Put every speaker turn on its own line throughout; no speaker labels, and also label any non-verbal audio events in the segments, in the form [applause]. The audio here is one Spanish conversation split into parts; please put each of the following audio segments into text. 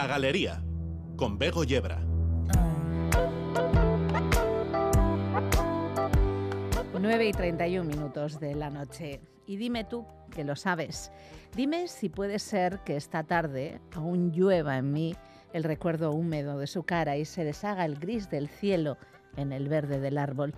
La Galería, con Bego Yebra.
9 y 31 minutos de la noche. Y dime tú, que lo sabes, dime si puede ser que esta tarde aún llueva en mí el recuerdo húmedo de su cara y se deshaga el gris del cielo en el verde del árbol.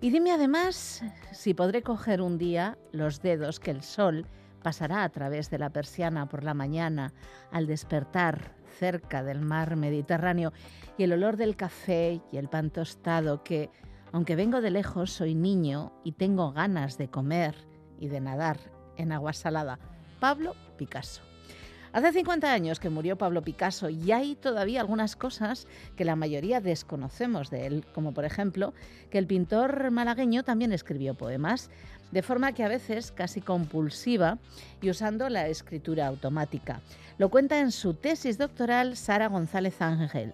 Y dime además si podré coger un día los dedos que el sol pasará a través de la persiana por la mañana al despertar cerca del mar Mediterráneo y el olor del café y el pan tostado que, aunque vengo de lejos, soy niño y tengo ganas de comer y de nadar en agua salada. Pablo Picasso. Hace 50 años que murió Pablo Picasso y hay todavía algunas cosas que la mayoría desconocemos de él, como por ejemplo que el pintor malagueño también escribió poemas, de forma que a veces casi compulsiva y usando la escritura automática. Lo cuenta en su tesis doctoral Sara González Ángel.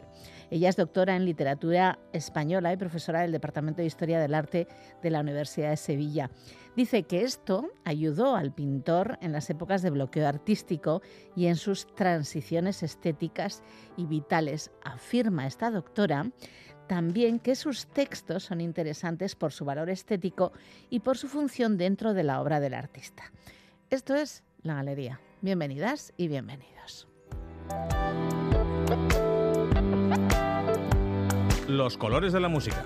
Ella es doctora en literatura española y profesora del Departamento de Historia del Arte de la Universidad de Sevilla. Dice que esto ayudó al pintor en las épocas de bloqueo artístico y en sus transiciones estéticas y vitales. Afirma esta doctora también que sus textos son interesantes por su valor estético y por su función dentro de la obra del artista. Esto es La Galería. Bienvenidas y bienvenidos.
Los colores de la música.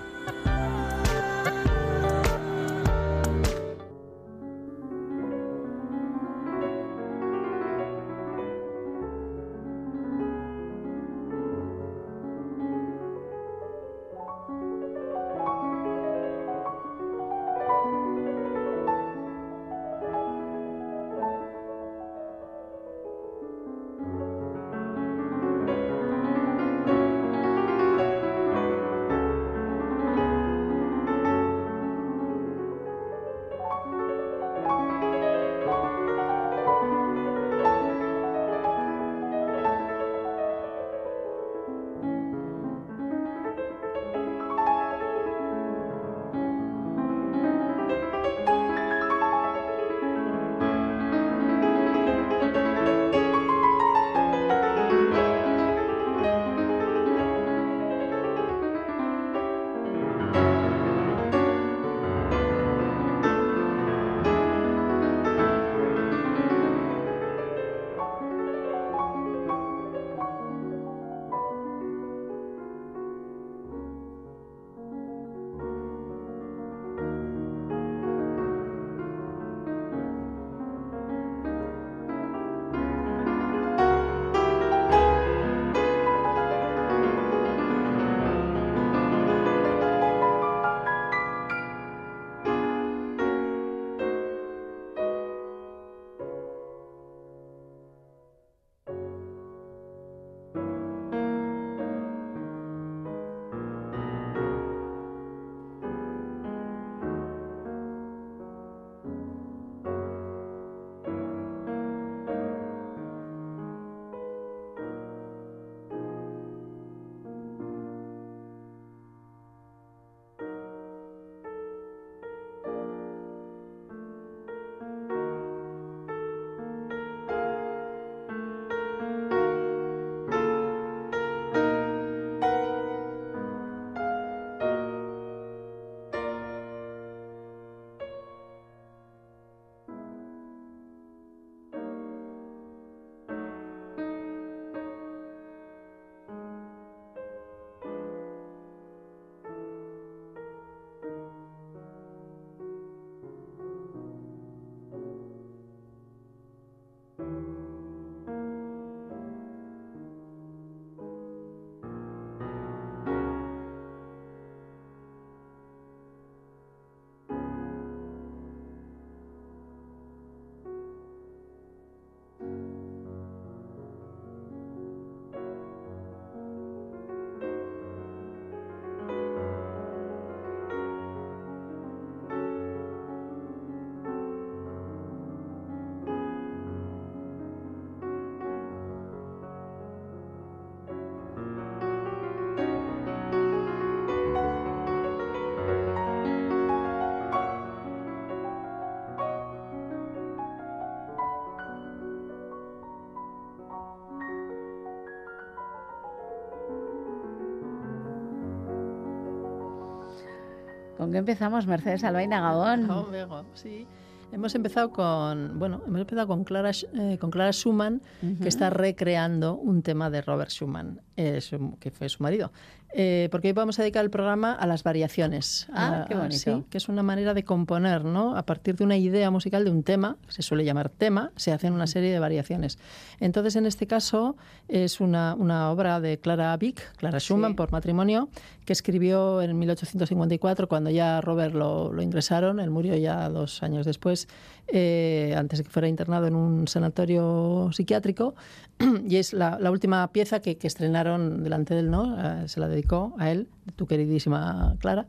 ¿Con empezamos, Mercedes Albaina Gabón?
Gabón. [laughs] Hemos empezado con, bueno, hemos empezado con Clara, eh, con Clara Schumann, que está recreando un tema de Robert Schumann, eh, que fue su marido. Eh, porque hoy vamos a dedicar el programa a las variaciones.
Ah, qué bonito.
que es una manera de componer, ¿no? A partir de una idea musical de un tema, se suele llamar tema, se hacen una serie de variaciones. Entonces, en este caso, es una, una obra de Clara Vick, Clara Schumann, por matrimonio, que escribió en 1854, cuando ya Robert lo, lo ingresaron, él murió ya dos años después, eh, antes de que fuera internado en un sanatorio psiquiátrico, [clears throat] y es la, última pieza que, estrenaron delante de él, ¿no? Eh, se la dedicó a él, tu queridísima Clara.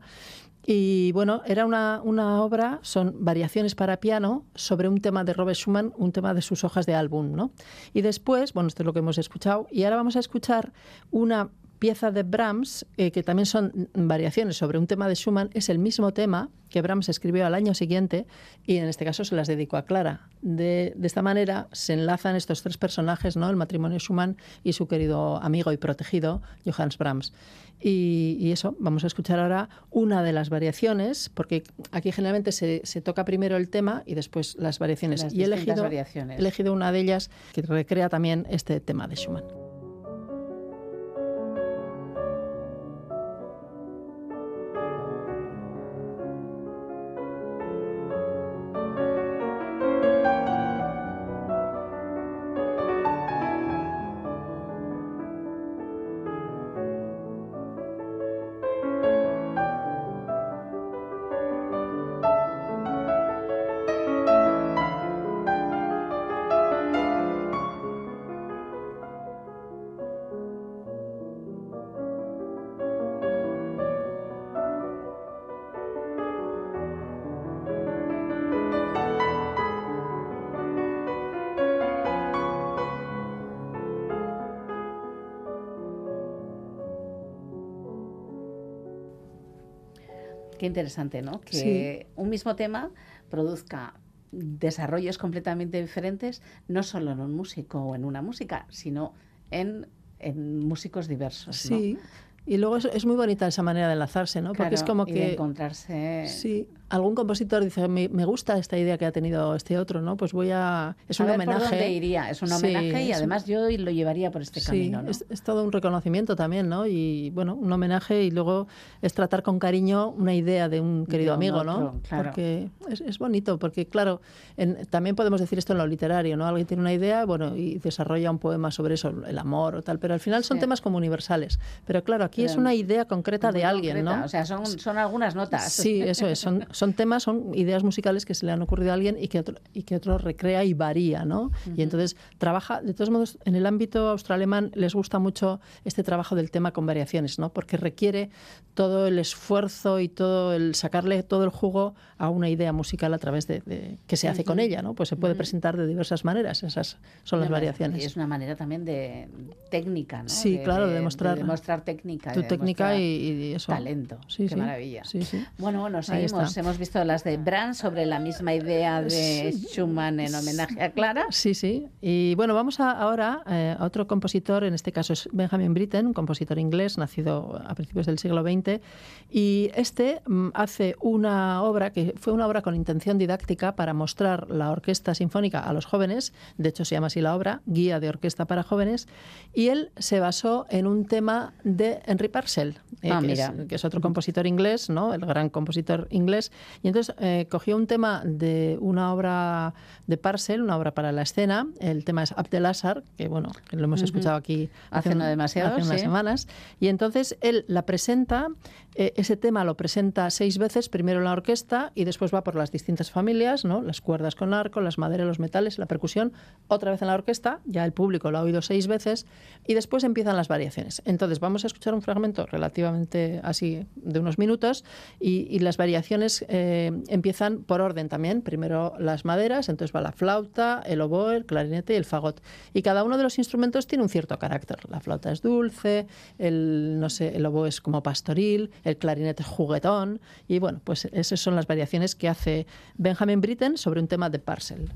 Y bueno, era una, una, obra, son variaciones para piano sobre un tema de Robert Schumann, un tema de sus hojas de álbum, ¿no? Y después, bueno, esto es lo que hemos escuchado, y ahora vamos a escuchar una pieza de Brahms, eh, que también son variaciones sobre un tema de Schumann, es el mismo tema que Brahms escribió al año siguiente y en este caso se las dedicó a Clara. De, esta manera se enlazan estos tres personajes, ¿no? el matrimonio Schumann y su querido amigo y protegido Johannes Brahms. Y, eso, vamos a escuchar ahora una de las variaciones, porque aquí generalmente se, toca primero el tema y después las variaciones. y he elegido,
variaciones.
he elegido una de ellas que recrea también este tema de Schumann.
Qué interesante, ¿no? Que un mismo tema produzca desarrollos completamente diferentes, no solo en un músico o en una música, sino en, músicos diversos.
Sí. Y luego es, muy bonita esa manera de enlazarse, ¿no?
Porque
es como que.
encontrarse.
Sí, algún compositor dice, me, gusta esta idea que ha tenido este otro, ¿no? Pues voy a... Es un homenaje.
Por dónde iría, es un homenaje y además yo lo llevaría por este camino, ¿no?
Es, es, todo un reconocimiento también, ¿no? Y bueno, un homenaje y luego es tratar con cariño una idea de un querido amigo, ¿no? Porque es, bonito, porque claro, también podemos decir esto en lo literario, ¿no? Alguien tiene una idea, bueno, y desarrolla un poema sobre eso, el amor o tal, pero al final son temas como universales. Pero claro, aquí es una idea concreta de alguien, ¿no?
O sea, son, son algunas notas.
Sí, eso es, son, [laughs] son temas, son ideas musicales que se le han ocurrido a alguien y que otro, y que otro recrea y varía, ¿no? Y entonces trabaja, de todos modos, en el ámbito austroalemán les gusta mucho este trabajo del tema con variaciones, ¿no? Porque requiere todo el esfuerzo y todo el sacarle todo el jugo a una idea musical a través de, que se hace con ella, ¿no? Pues se puede presentar de diversas maneras, esas son las variaciones.
Y es una manera también de técnica, ¿no?
Sí, claro, de demostrar,
demostrar técnica.
Tu técnica y, eso.
Talento.
Sí,
Qué maravilla.
Sí, sí.
Bueno, bueno, seguimos. Hemos visto las de Brand sobre la misma idea de Schumann en homenaje a Clara.
Sí, sí. Y bueno, vamos ahora eh, a otro compositor, en este caso es Benjamin Britten, un compositor inglés nacido a principios del siglo XX. Y este mm, hace una obra que fue una obra con intención didáctica para mostrar la orquesta sinfónica a los jóvenes. De hecho, se llama así la obra, Guía de Orquesta para Jóvenes. Y él se basó en un tema de Henry Purcell, eh,
ah,
que, Es, otro compositor inglés, ¿no? el gran compositor inglés. Y entonces eh, cogió un tema de una obra de Parcel, una obra para la escena. El tema es Abdelazar, que bueno, lo hemos escuchado aquí
hace, no demasiado,
hace unas semanas. Y entonces él la presenta, eh, ese tema lo presenta seis veces, primero en la orquesta y después va por las distintas familias, ¿no? las cuerdas con arco, las maderas, los metales, la percusión, otra vez en la orquesta, ya el público lo ha oído seis veces, y después empiezan las variaciones. Entonces vamos a escuchar un fragmento relativamente así de unos minutos y, las variaciones eh, empiezan por orden también. Primero las maderas, entonces va la flauta, el oboe, el clarinete y el fagot. Y cada uno de los instrumentos tiene un cierto carácter. La flauta es dulce, el, no sé, el oboe es como pastoril, el clarinete es juguetón. Y bueno, pues esas son las variaciones que hace Benjamin Britten sobre un tema de Parcel.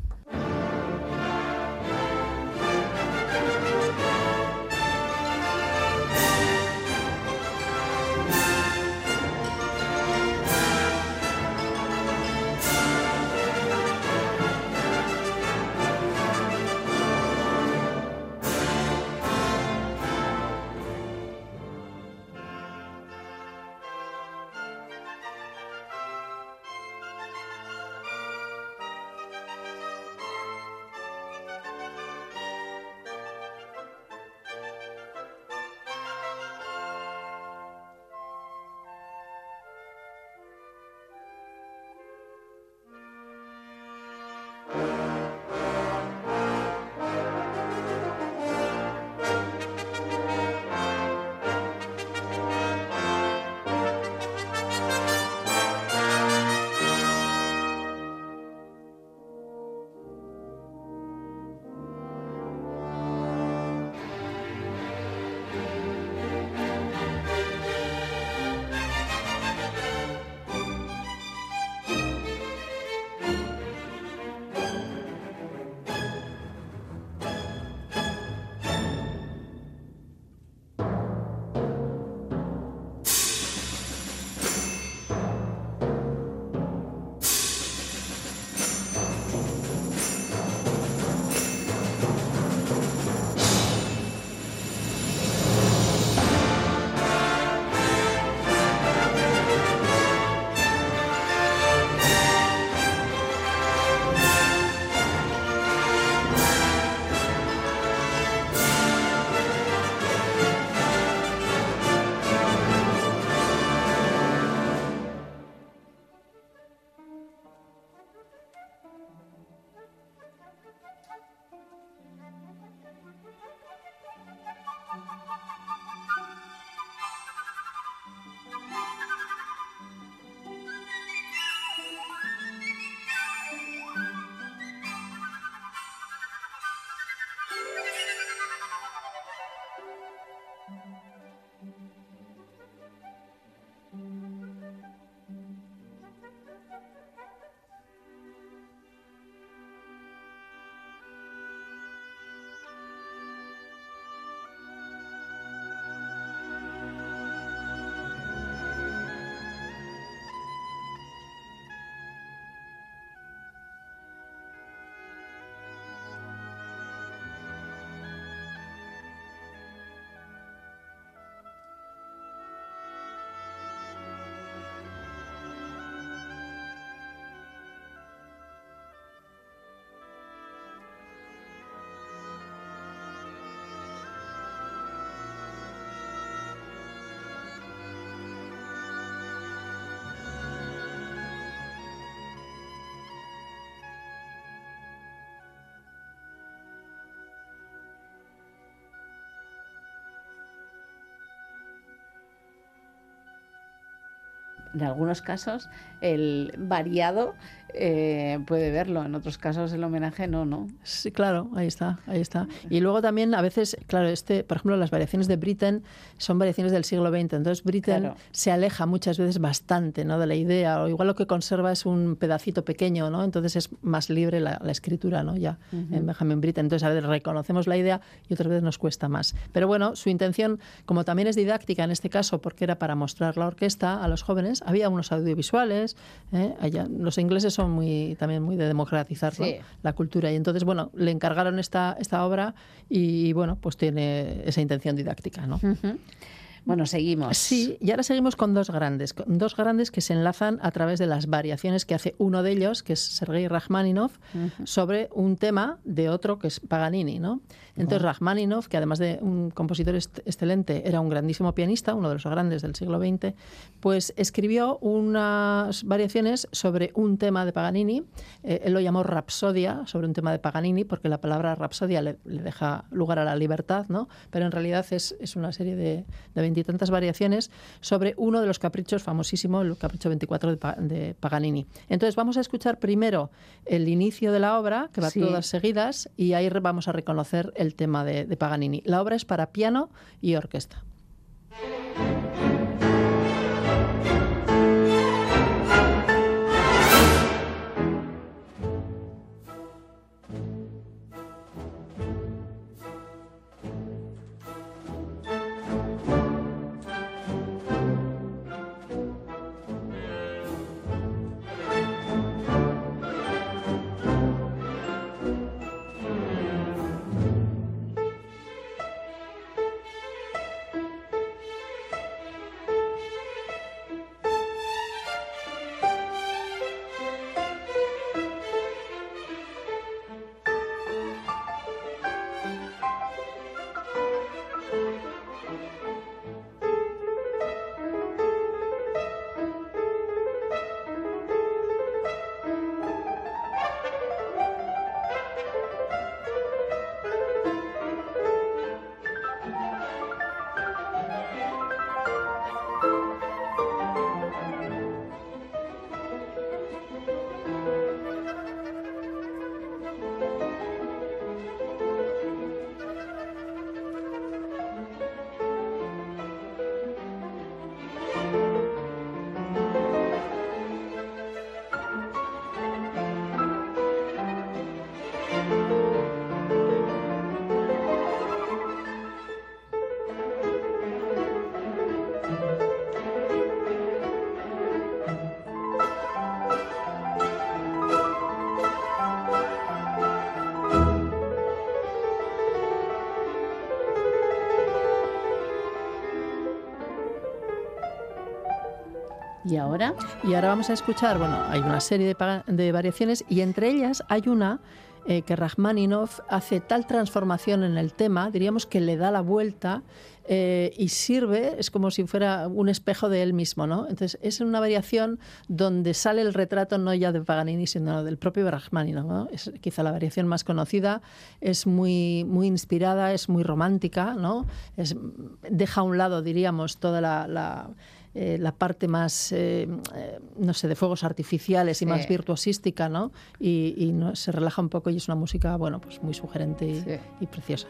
En algunos casos el variado eh, puede verlo. En otros casos el homenaje no, ¿no?
Sí, claro, ahí está, ahí está. Y luego también a veces, claro, este, por ejemplo, las variaciones de Britten son variaciones del siglo XX. Entonces Britten se aleja muchas veces bastante, ¿no? De la idea. O igual lo que conserva es un pedacito pequeño, ¿no? Entonces es más libre la, escritura, ¿no? Ya en Benjamin Britten. Entonces a veces reconocemos la idea y otras veces nos cuesta más. Pero bueno, su intención, como también es didáctica en este caso, porque era para mostrar la orquesta a los jóvenes, había unos audiovisuales. ¿eh? Allá, los ingleses son muy también muy de democratizar la cultura. Y entonces, bueno, le encargaron esta, esta obra y, bueno, pues tiene esa intención didáctica, ¿no?
Bueno, seguimos.
Sí, y ahora seguimos con dos grandes, con dos grandes que se enlazan a través de las variaciones que hace uno de ellos, que es Sergei Rachmaninov, sobre un tema de otro que es Paganini, ¿no? Entonces uh. Rachmaninov, que además de un compositor excelente, era un grandísimo pianista, uno de los grandes del siglo XX, pues escribió unas variaciones sobre un tema de Paganini. Eh, él lo llamó Rapsodia, sobre un tema de Paganini, porque la palabra Rapsodia le, deja lugar a la libertad, ¿no? Pero en realidad es, es una serie de, de 20 veintitantas variaciones sobre uno de los caprichos famosísimo, el capricho 24 de, Paganini. Entonces vamos a escuchar primero el inicio de la obra, que va todas seguidas, y ahí vamos a reconocer el tema de Paganini. La obra es para piano y orquesta.
¿Y ahora?
Y ahora vamos a escuchar, bueno, hay una serie de, variaciones y entre ellas hay una eh, que Rachmaninoff hace tal transformación en el tema, diríamos que le da la vuelta eh, y sirve, es como si fuera un espejo de él mismo, ¿no? Entonces es una variación donde sale el retrato no ya de Paganini, sino del propio Rachmaninoff, ¿no? Es quizá la variación más conocida, es muy, muy inspirada, es muy romántica, ¿no? Es, deja a un lado, diríamos, toda la eh, la parte más, eh, eh, no sé, de fuegos artificiales y más virtuosística, ¿no? Y, no, se relaja un poco y es una música, bueno, pues muy sugerente y preciosa.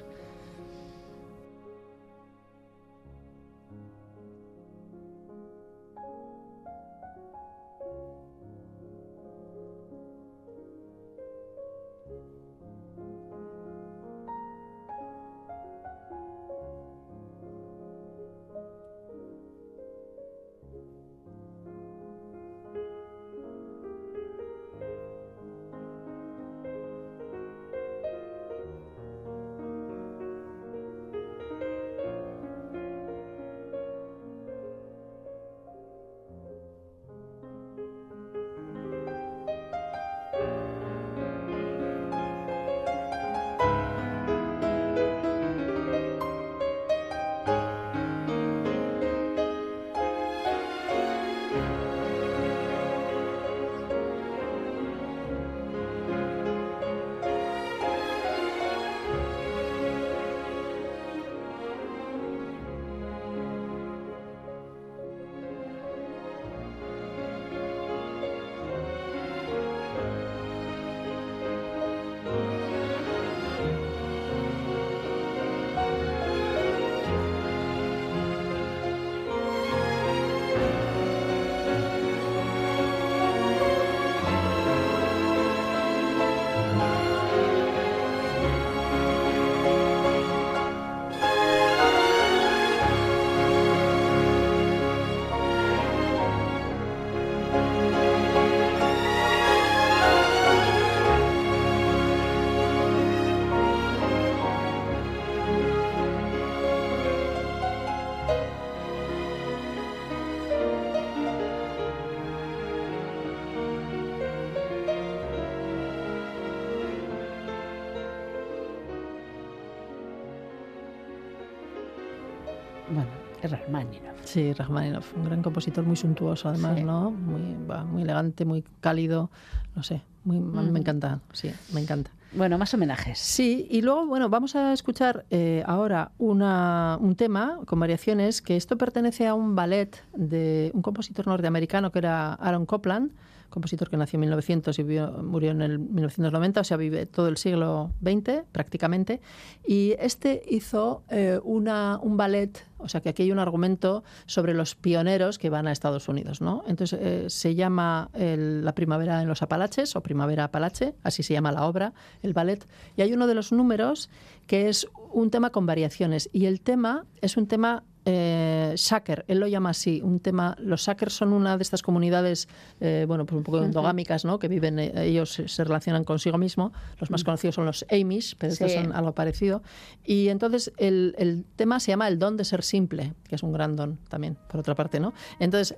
Rachmaninoff.
Sí, Rachmaninoff, un gran compositor muy suntuoso además, ¿no? Muy, muy elegante, muy cálido, no sé, muy, me encanta, sí, me encanta.
Bueno, más homenajes.
Sí, y luego, bueno, vamos a escuchar eh, ahora una, un tema con variaciones, que esto pertenece a un ballet de un compositor norteamericano que era Aaron Copland, compositor que nació en 1900 y murió en el 1990, o sea, vive todo el siglo XX prácticamente. Y este hizo eh, una, un ballet, o sea, que aquí hay un argumento sobre los pioneros que van a Estados Unidos, ¿no? Entonces eh, se llama La primavera en los Apalaches o Primavera Apalache, así se llama la obra, el ballet. Y hay uno de los números que es un tema con variaciones. Y el tema es un tema eh, shaker, él lo llama así, un tema, los Shakers son una de estas comunidades, eh, bueno, pues un poco endogámicas, ¿no? Que viven, eh, ellos se relacionan consigo mismo, los más conocidos son los Amish, pero estos son algo parecido, y entonces el, tema se llama el don de ser simple, que es un gran don también, por otra parte, ¿no? Entonces,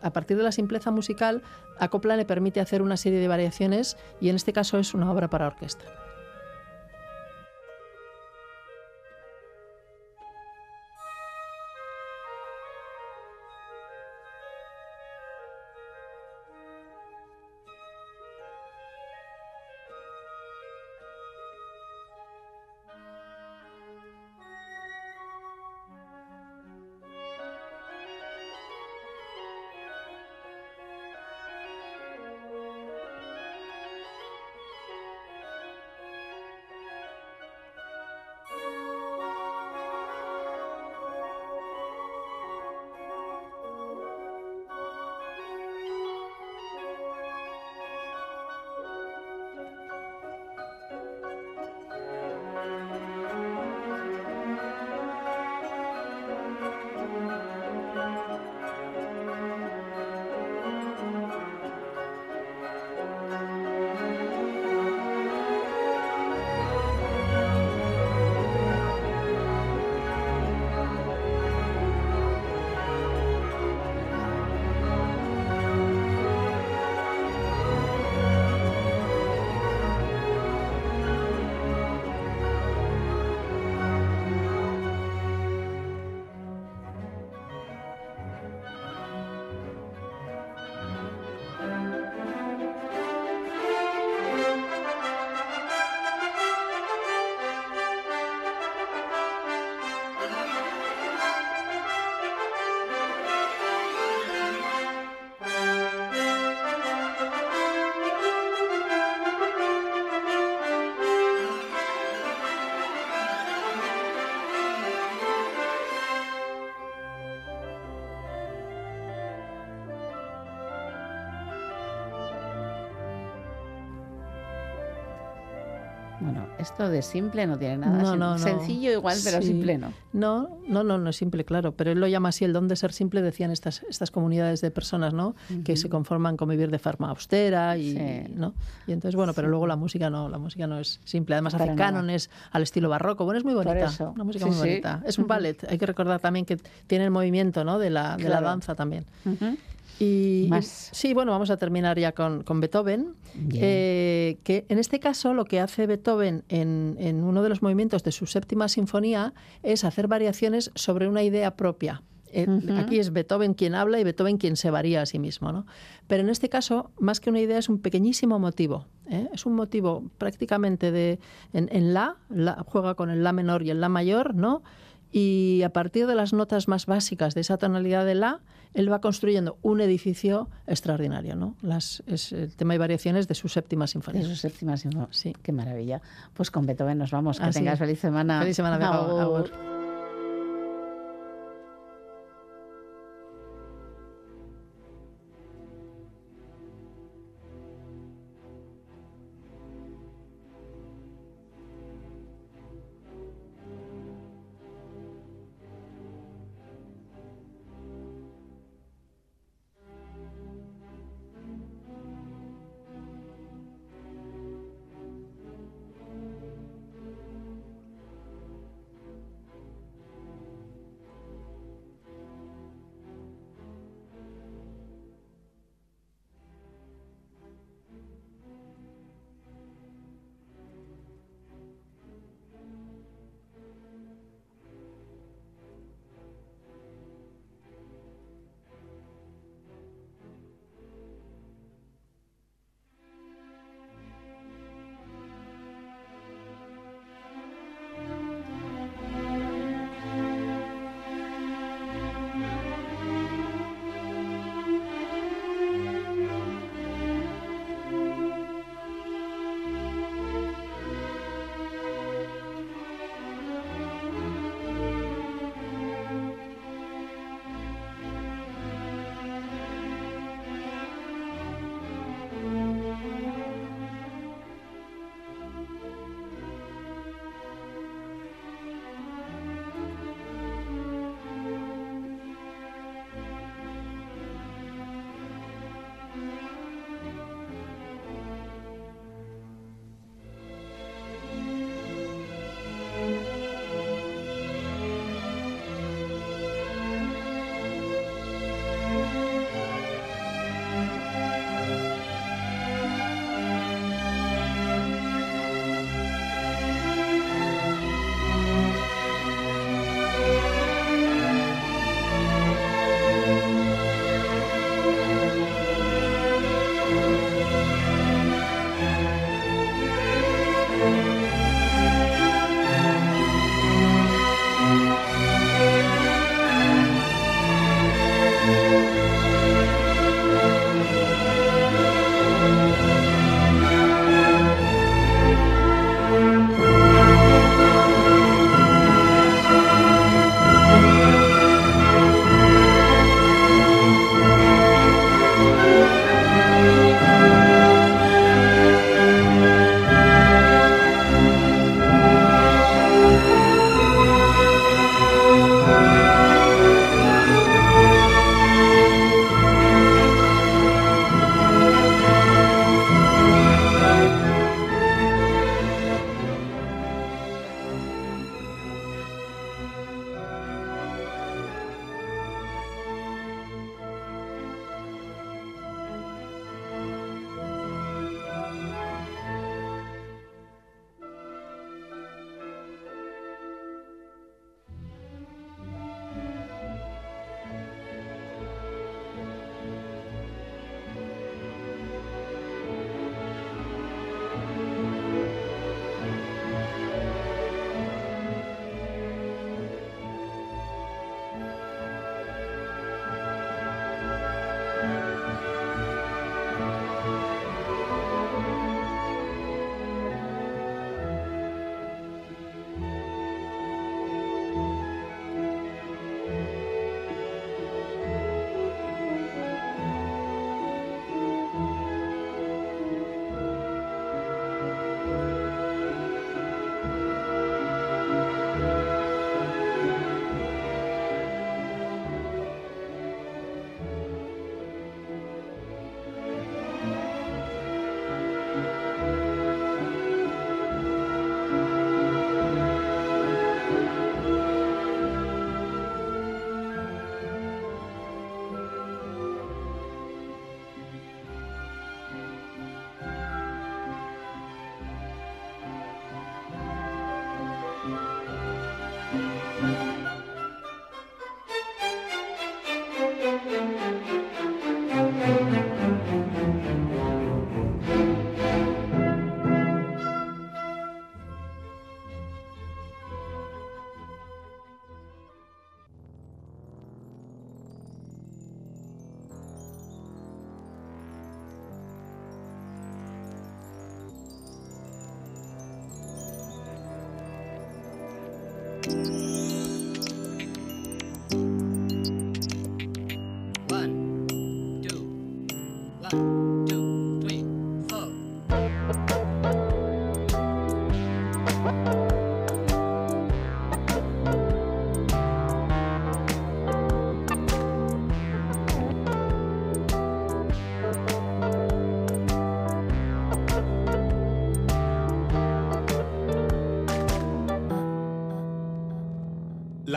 a partir de la simpleza musical, a Copla le permite hacer una serie de variaciones, y en este caso es una obra para orquesta.
Esto de simple no tiene nada. No, Sencillo igual, pero simple no.
No, no, no, no es simple, claro. Pero él lo llama así, el don de ser simple, decían estas, estas comunidades de personas, ¿no? Que se conforman con vivir de forma austera y, ¿no? Y entonces, bueno, pero luego la música no, la música no es simple. Además hace cánones al estilo barroco. Bueno, es muy bonita. Una música muy bonita. Es un ballet. Hay que recordar también que tiene el movimiento, ¿no? De la, de la danza también. Y sí, bueno, vamos a terminar ya con, Beethoven, eh, que en este caso lo que hace Beethoven en, en, uno de los movimientos de su séptima sinfonía es hacer variaciones sobre una idea propia. Eh, aquí es Beethoven quien habla y Beethoven quien se varía a sí mismo, ¿no? Pero en este caso, más que una idea, es un pequeñísimo motivo. ¿eh? Es un motivo prácticamente de en, en la, la, juega con el la menor y el la mayor, ¿no? Y a partir de las notas más básicas de esa tonalidad de la, él va construyendo un edificio extraordinario, ¿no? Las, es el tema y variaciones de su séptima sinfonía.
De su séptima sinfonía, sí. Qué maravilla. Pues con Beethoven nos vamos. Que tengas feliz semana.
Feliz semana.
La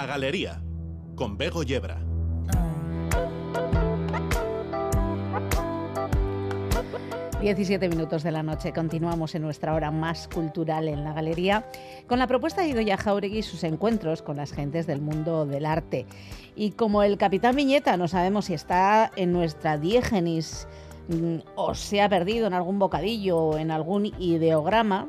Galería, con Bego Yebra.
17 minutos de la noche. Continuamos en nuestra hora más cultural en la galería con la propuesta de Idoya Jauregui y sus encuentros con las gentes del mundo del arte. Y como el capitán Viñeta no sabemos si está en nuestra diégenis mm, o se ha perdido en algún bocadillo o en algún ideograma,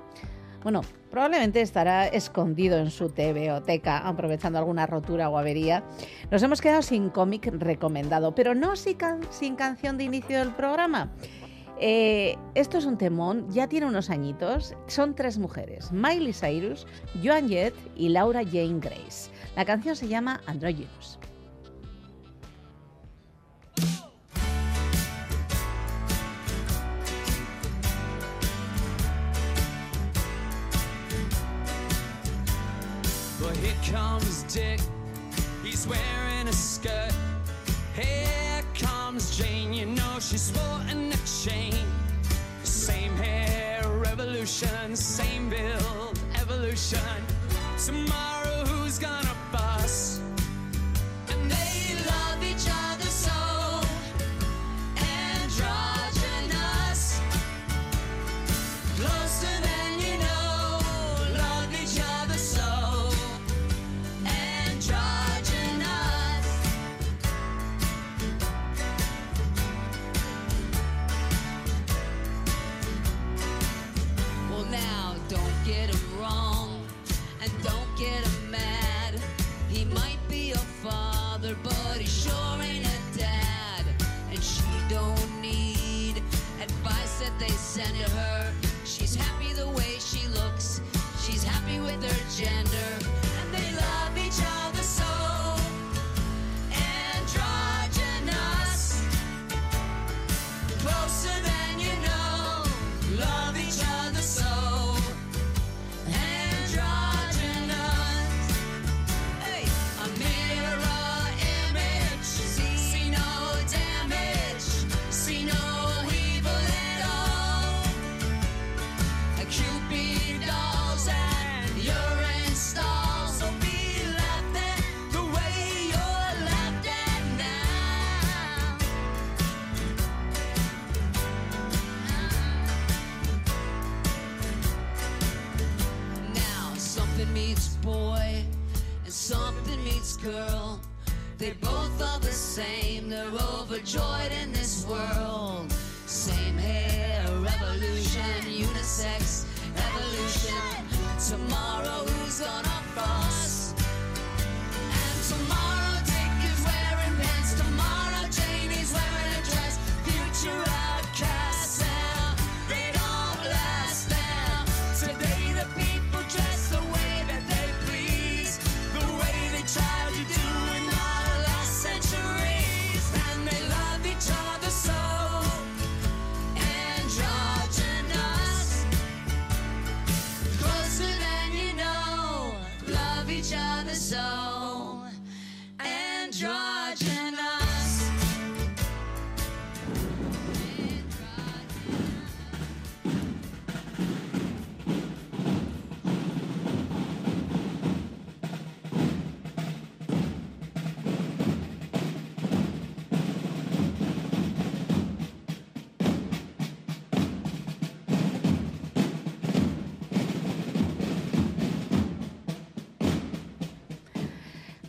bueno, probablemente estará escondido en su TVOteca, aprovechando alguna rotura o avería. Nos hemos quedado sin cómic recomendado, pero no sin, sin canción de inicio del programa. Eh, esto es un temón, ya tiene unos añitos. Son tres mujeres: Miley Cyrus, Joan Jett y Laura Jane Grace. La canción se llama Androgynous.
Comes Dick. He's wearing a skirt. Here comes Jane. You know she's sporting a chain. Same hair, revolution. Same build, evolution. Tomorrow, who's gonna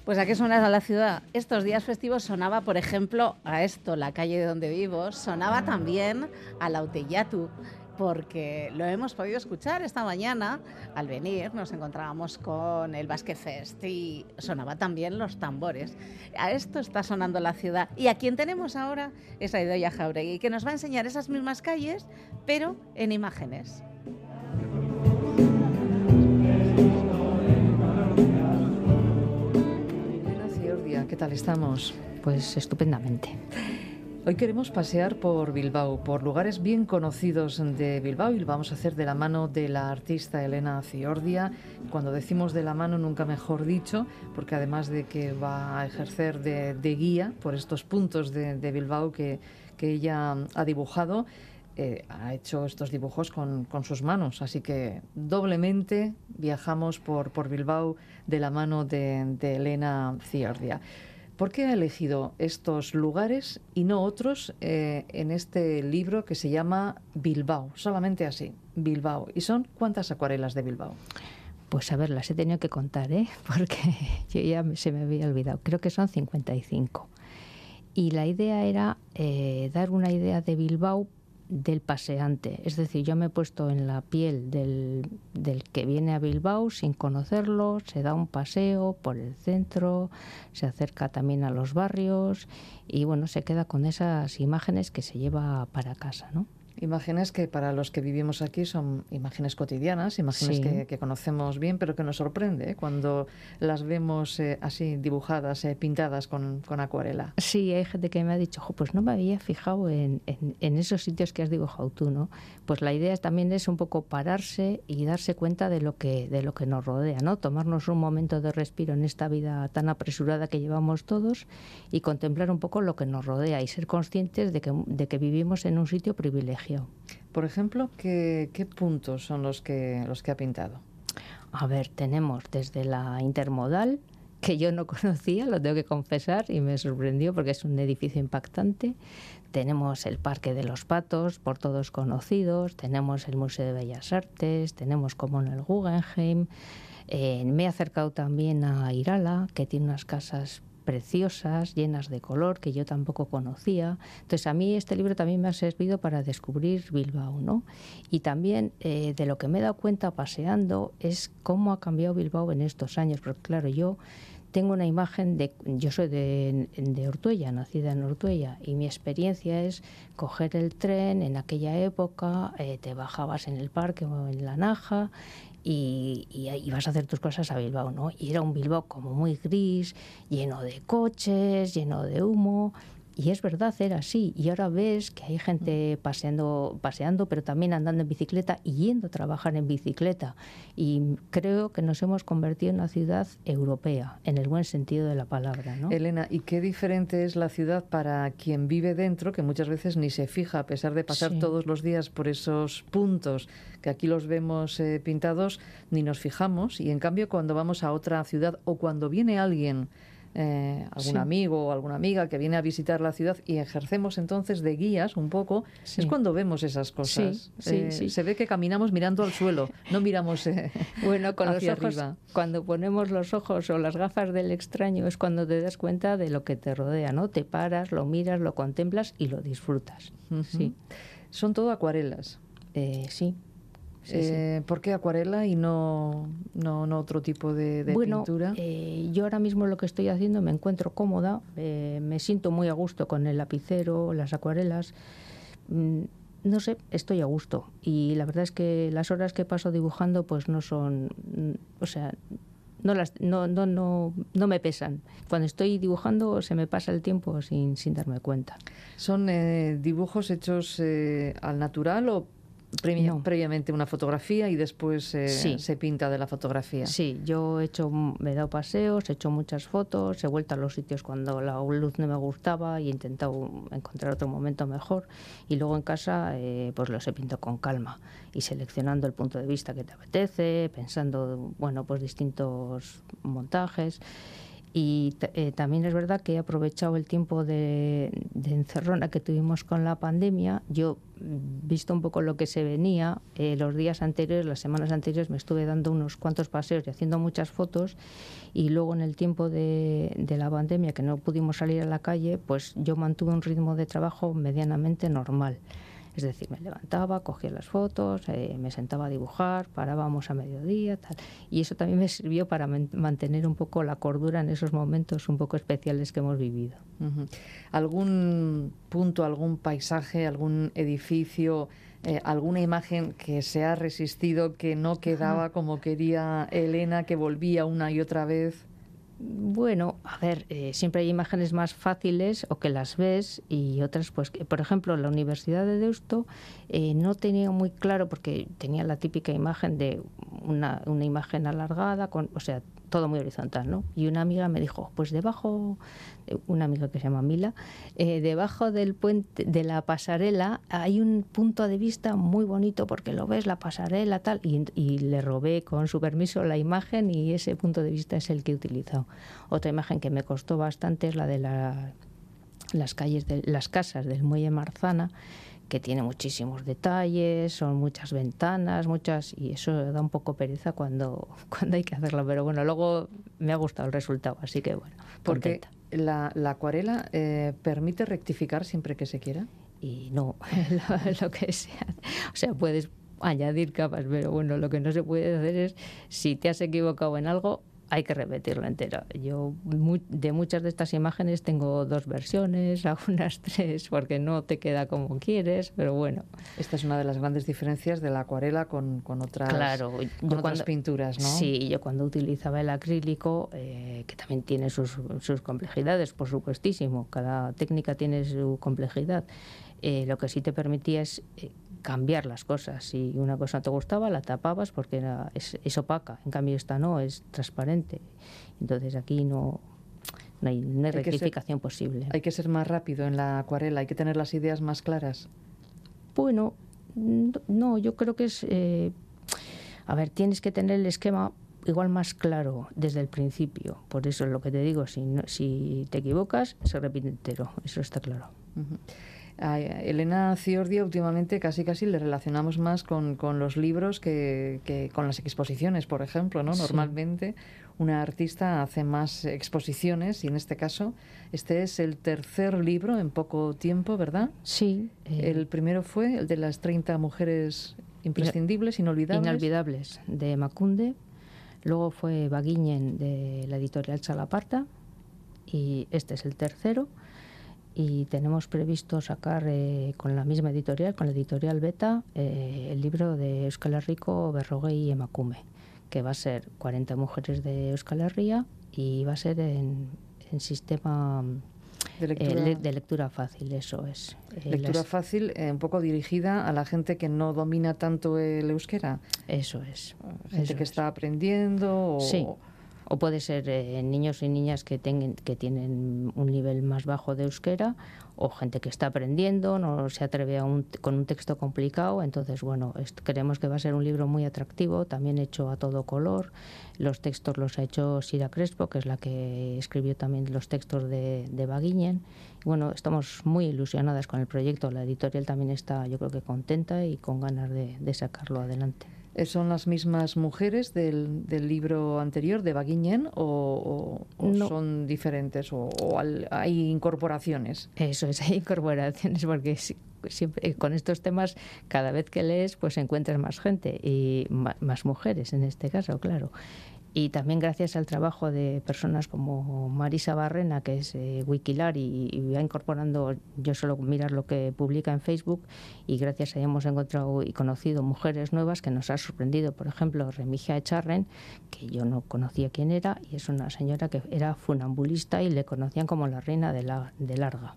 Pues a qué suena la ciudad. Estos días festivos sonaba, por ejemplo, a esto, la calle de donde vivo, sonaba también a Lauteyatu, porque lo hemos podido escuchar esta mañana al venir, nos encontrábamos con el Basque Fest y sonaba también los tambores. A esto está sonando la ciudad. Y a quien tenemos ahora es a Idoia Jauregui, que nos va a enseñar esas mismas calles, pero en imágenes.
Tal estamos?
Pues estupendamente.
Hoy queremos pasear por Bilbao, por lugares bien conocidos de Bilbao y lo vamos a hacer de la mano de la artista Elena Ciordia. Cuando decimos de la mano, nunca mejor dicho, porque además de que va a ejercer de, de guía por estos puntos de, de Bilbao que, que ella ha dibujado, eh, ha hecho estos dibujos con, sus manos, así que doblemente viajamos por, por Bilbao de la mano de, Elena Ciordia. ¿Por qué ha elegido estos lugares y no otros eh, en este libro que se llama Bilbao? Solamente así, Bilbao. ¿Y son cuántas acuarelas de Bilbao?
Pues a ver, las he tenido que contar, ¿eh? [laughs] porque yo ya se me había olvidado. Creo que son 55. Y la idea era eh, dar una idea de Bilbao del paseante. Es decir, yo me he puesto en la piel del, del, que viene a Bilbao sin conocerlo, se da un paseo por el centro, se acerca también a los barrios y bueno, se queda con esas imágenes que se lleva para casa, ¿no?
Imágenes que para los que vivimos aquí son imágenes cotidianas, imágenes que, conocemos bien, pero que nos sorprende ¿eh? cuando las vemos eh, así dibujadas, eh, pintadas con, acuarela.
Sí, hay gente que me ha dicho, pues no me había fijado en, en, esos sitios que has dibujado tú, ¿no? Pues la idea también es un poco pararse y darse cuenta de lo que, de lo que nos rodea, ¿no? Tomarnos un momento de respiro en esta vida tan apresurada que llevamos todos y contemplar un poco lo que nos rodea y ser conscientes de que, de que vivimos en un sitio privilegiado
por ejemplo, ¿qué, puntos son los que, los que ha pintado?
A ver, tenemos desde la intermodal, que yo no [laughs] conocía, lo tengo que confesar, y me sorprendió porque es un edificio impactante. Tenemos el Parque de los Patos, por todos conocidos, tenemos el Museo de Bellas Artes, tenemos como en el Guggenheim. Eh, me he acercado también a Irala, que tiene unas casas preciosas, llenas de color, que yo tampoco conocía. Entonces, a mí este libro también me ha servido para descubrir Bilbao, ¿no? Y también eh, de lo que me he dado cuenta paseando es cómo ha cambiado Bilbao en estos años, porque claro, yo tengo una imagen de, yo soy de, de, Ortuella, nacida en Ortuella, y mi experiencia es coger el tren en aquella época, eh, te bajabas en el parque o en la Naja y, y, vas a hacer tus cosas a Bilbao, ¿no? Y era un Bilbao como muy gris, lleno de coches, lleno de humo. Y es verdad, era así. Y ahora ves que hay gente paseando, paseando, pero también andando en bicicleta y yendo a trabajar en bicicleta. Y creo que nos hemos convertido en una ciudad europea, en el buen sentido de la palabra. ¿no?
Elena, ¿y qué diferente es la ciudad para quien vive dentro, que muchas veces ni se fija, a pesar de pasar todos los días por esos puntos que aquí los vemos eh, pintados, ni nos fijamos? Y en cambio, cuando vamos a otra ciudad o cuando viene alguien eh, algún amigo o alguna amiga que viene a visitar la ciudad y ejercemos entonces de guías un poco, es cuando vemos esas cosas. Eh, se ve que caminamos mirando al suelo, no miramos eh, [laughs]
bueno, con los ojos, Cuando ponemos los ojos o las gafas del extraño es cuando te das cuenta de lo que te rodea, ¿no? Te paras, lo miras, lo contemplas y lo disfrutas. Sí.
Son todo acuarelas.
sí.
Eh, ¿Por qué acuarela y no, no, otro tipo de, pintura?
Eh, yo ahora mismo lo que estoy haciendo me encuentro cómoda, eh, me siento muy a gusto con el lapicero, las acuarelas. Mm, no sé, estoy a gusto. Y la verdad es que las horas que paso dibujando pues no son, mm, o sea, no, las, no, no, no, no me pesan. Cuando estoy dibujando se me pasa el tiempo sin, sin darme cuenta.
¿Son dibujos hechos al natural o previamente una fotografía y después eh, se pinta de la fotografía.
Sí, yo he hecho, me he dado paseos, he hecho muchas fotos, he vuelto a los sitios cuando la luz no me gustaba y he intentado encontrar otro momento mejor. Y luego en casa, eh, pues los he pintado con calma y seleccionando el punto de vista que te apetece, pensando, bueno, pues distintos montajes. Y eh, también es verdad que he aprovechado el tiempo de, encerrona que tuvimos con la pandemia. Yo, mm, visto un poco lo que se venía, eh, los días anteriores, las semanas anteriores, me estuve dando unos cuantos paseos y haciendo muchas fotos. Y luego, en el tiempo de, de la pandemia, que no pudimos salir a la calle, pues yo mantuve un ritmo de trabajo medianamente normal. Es decir, me levantaba, cogía las fotos, eh, me sentaba a dibujar, parábamos a mediodía, tal. Y eso también me sirvió para mantener un poco la cordura en esos momentos un poco especiales que hemos vivido.
¿Algún punto, algún paisaje, algún edificio, eh, alguna imagen que se ha resistido, que no quedaba como quería Elena, que volvía una y otra vez?
Bueno, a ver, eh, siempre hay imágenes más fáciles o que las ves y otras, pues, por ejemplo, la Universidad de Deusto eh, no tenía muy claro porque tenía la típica imagen de una, una imagen alargada, con, o sea, todo muy horizontal, ¿no? Y una amiga me dijo, pues debajo, eh, una amiga que se llama Mila, eh, debajo del puente, de la pasarela hay un punto de vista muy bonito porque lo ves, la pasarela, tal, y, le robé con su permiso la imagen y ese punto de vista es el que he utilizado. Otra imagen que me costó bastante es la de la, las calles, de, las casas del muelle Marzana, que tiene muchísimos detalles, son muchas ventanas, muchas y eso da un poco pereza cuando, [laughs] cuando hay que hacerlo, pero bueno, luego me ha gustado el resultado, así que bueno,
Porque
contenta.
la, la acuarela eh, permite rectificar siempre que se quiera.
Y no, [laughs] lo, lo que sea, o sea, puedes añadir capas, pero bueno, lo que no se puede hacer es, si te has equivocado en algo, hay que repetirlo entero. Yo de muchas de estas imágenes tengo dos versiones, [laughs] algunas tres, porque no te queda como quieres, pero bueno,
Esta es una de las grandes diferencias de la acuarela con, con otras,
claro.
con otras
cuando-
pinturas, ¿no?
Sí, yo cuando utilizaba el acrílico, eh, que también tiene sus, sus complejidades, por supuestísimo, cada técnica tiene su complejidad, eh, lo que sí te permitía es eh, cambiar las cosas. Si una cosa no te gustaba, la tapabas porque era, es, es opaca, en cambio esta no, es transparente. Entonces aquí no, no hay, no hay
Hay que ser-
rectificación posible.
Hay que ser más rápido en la acuarela, hay que tener las ideas más claras.
Bueno, no, yo creo que es... eh, a ver, tienes que tener el esquema igual más claro desde el principio. Por eso es lo que te digo, si, no- si te equivocas, se repite entero, eso está claro.
Ujú. A Elena Ciordia últimamente casi casi le relacionamos más con, con los libros que, que con las exposiciones, por ejemplo, ¿no?
Sí.
Normalmente una artista hace más exposiciones y en este caso este es el tercer libro en poco tiempo, ¿verdad?
Sí, eh,
El primero fue el de las 30 mujeres imprescindibles, inolvidables.
Inolvidables, de Macunde. Luego fue Baguiñen, de la editorial Chalaparta. Y este es el tercero. Y tenemos previsto sacar eh, con la misma editorial, con la editorial Beta, eh, el libro de Euskal Herriko, Berroguey y Emakume, que va a ser 40 mujeres de Euskal Herria y va a ser en, en sistema
De
eh,
lectura,
de lectura fácil, eso es. Eh,
lectura
las-
fácil, un poco dirigida a la gente que no domina tanto el euskera.
Eso es.
Gente
eso
que
es.
está aprendiendo o...
Sí. O puede ser eh, niños y niñas que, que tienen un nivel más bajo de euskera o gente que está aprendiendo, no se atreve a un, con un texto complicado. Entonces, bueno, creemos que va a ser un libro muy atractivo, también hecho a todo color. Los textos los ha hecho Sira Crespo, que es la que escribió también los textos de, de Baguiñen. Bueno, estamos muy ilusionadas con el proyecto. La editorial también está, yo creo que contenta y con ganas de sacarlo adelante.
Eh, ¿Son las mismas mujeres del, del libro anterior, de Baguiñen, o, o- son diferentes, o, o al- hay incorporaciones?
Eso es, [laughs] hay incorporaciones porque si- siempre eh, con estos temas cada vez que lees pues encuentras más gente y más mujeres en este caso, claro. Y también gracias al trabajo de personas como Marisa Barrena, que es eh, Wikilar y, va incorporando, yo solo mirar lo que publica en Facebook y gracias a ella hemos encontrado y conocido mujeres nuevas que nos ha sorprendido. Por ejemplo, Remigia Echarren, que yo no conocía quién era y es una señora que era funambulista y le conocían como la reina de, la, de Larga.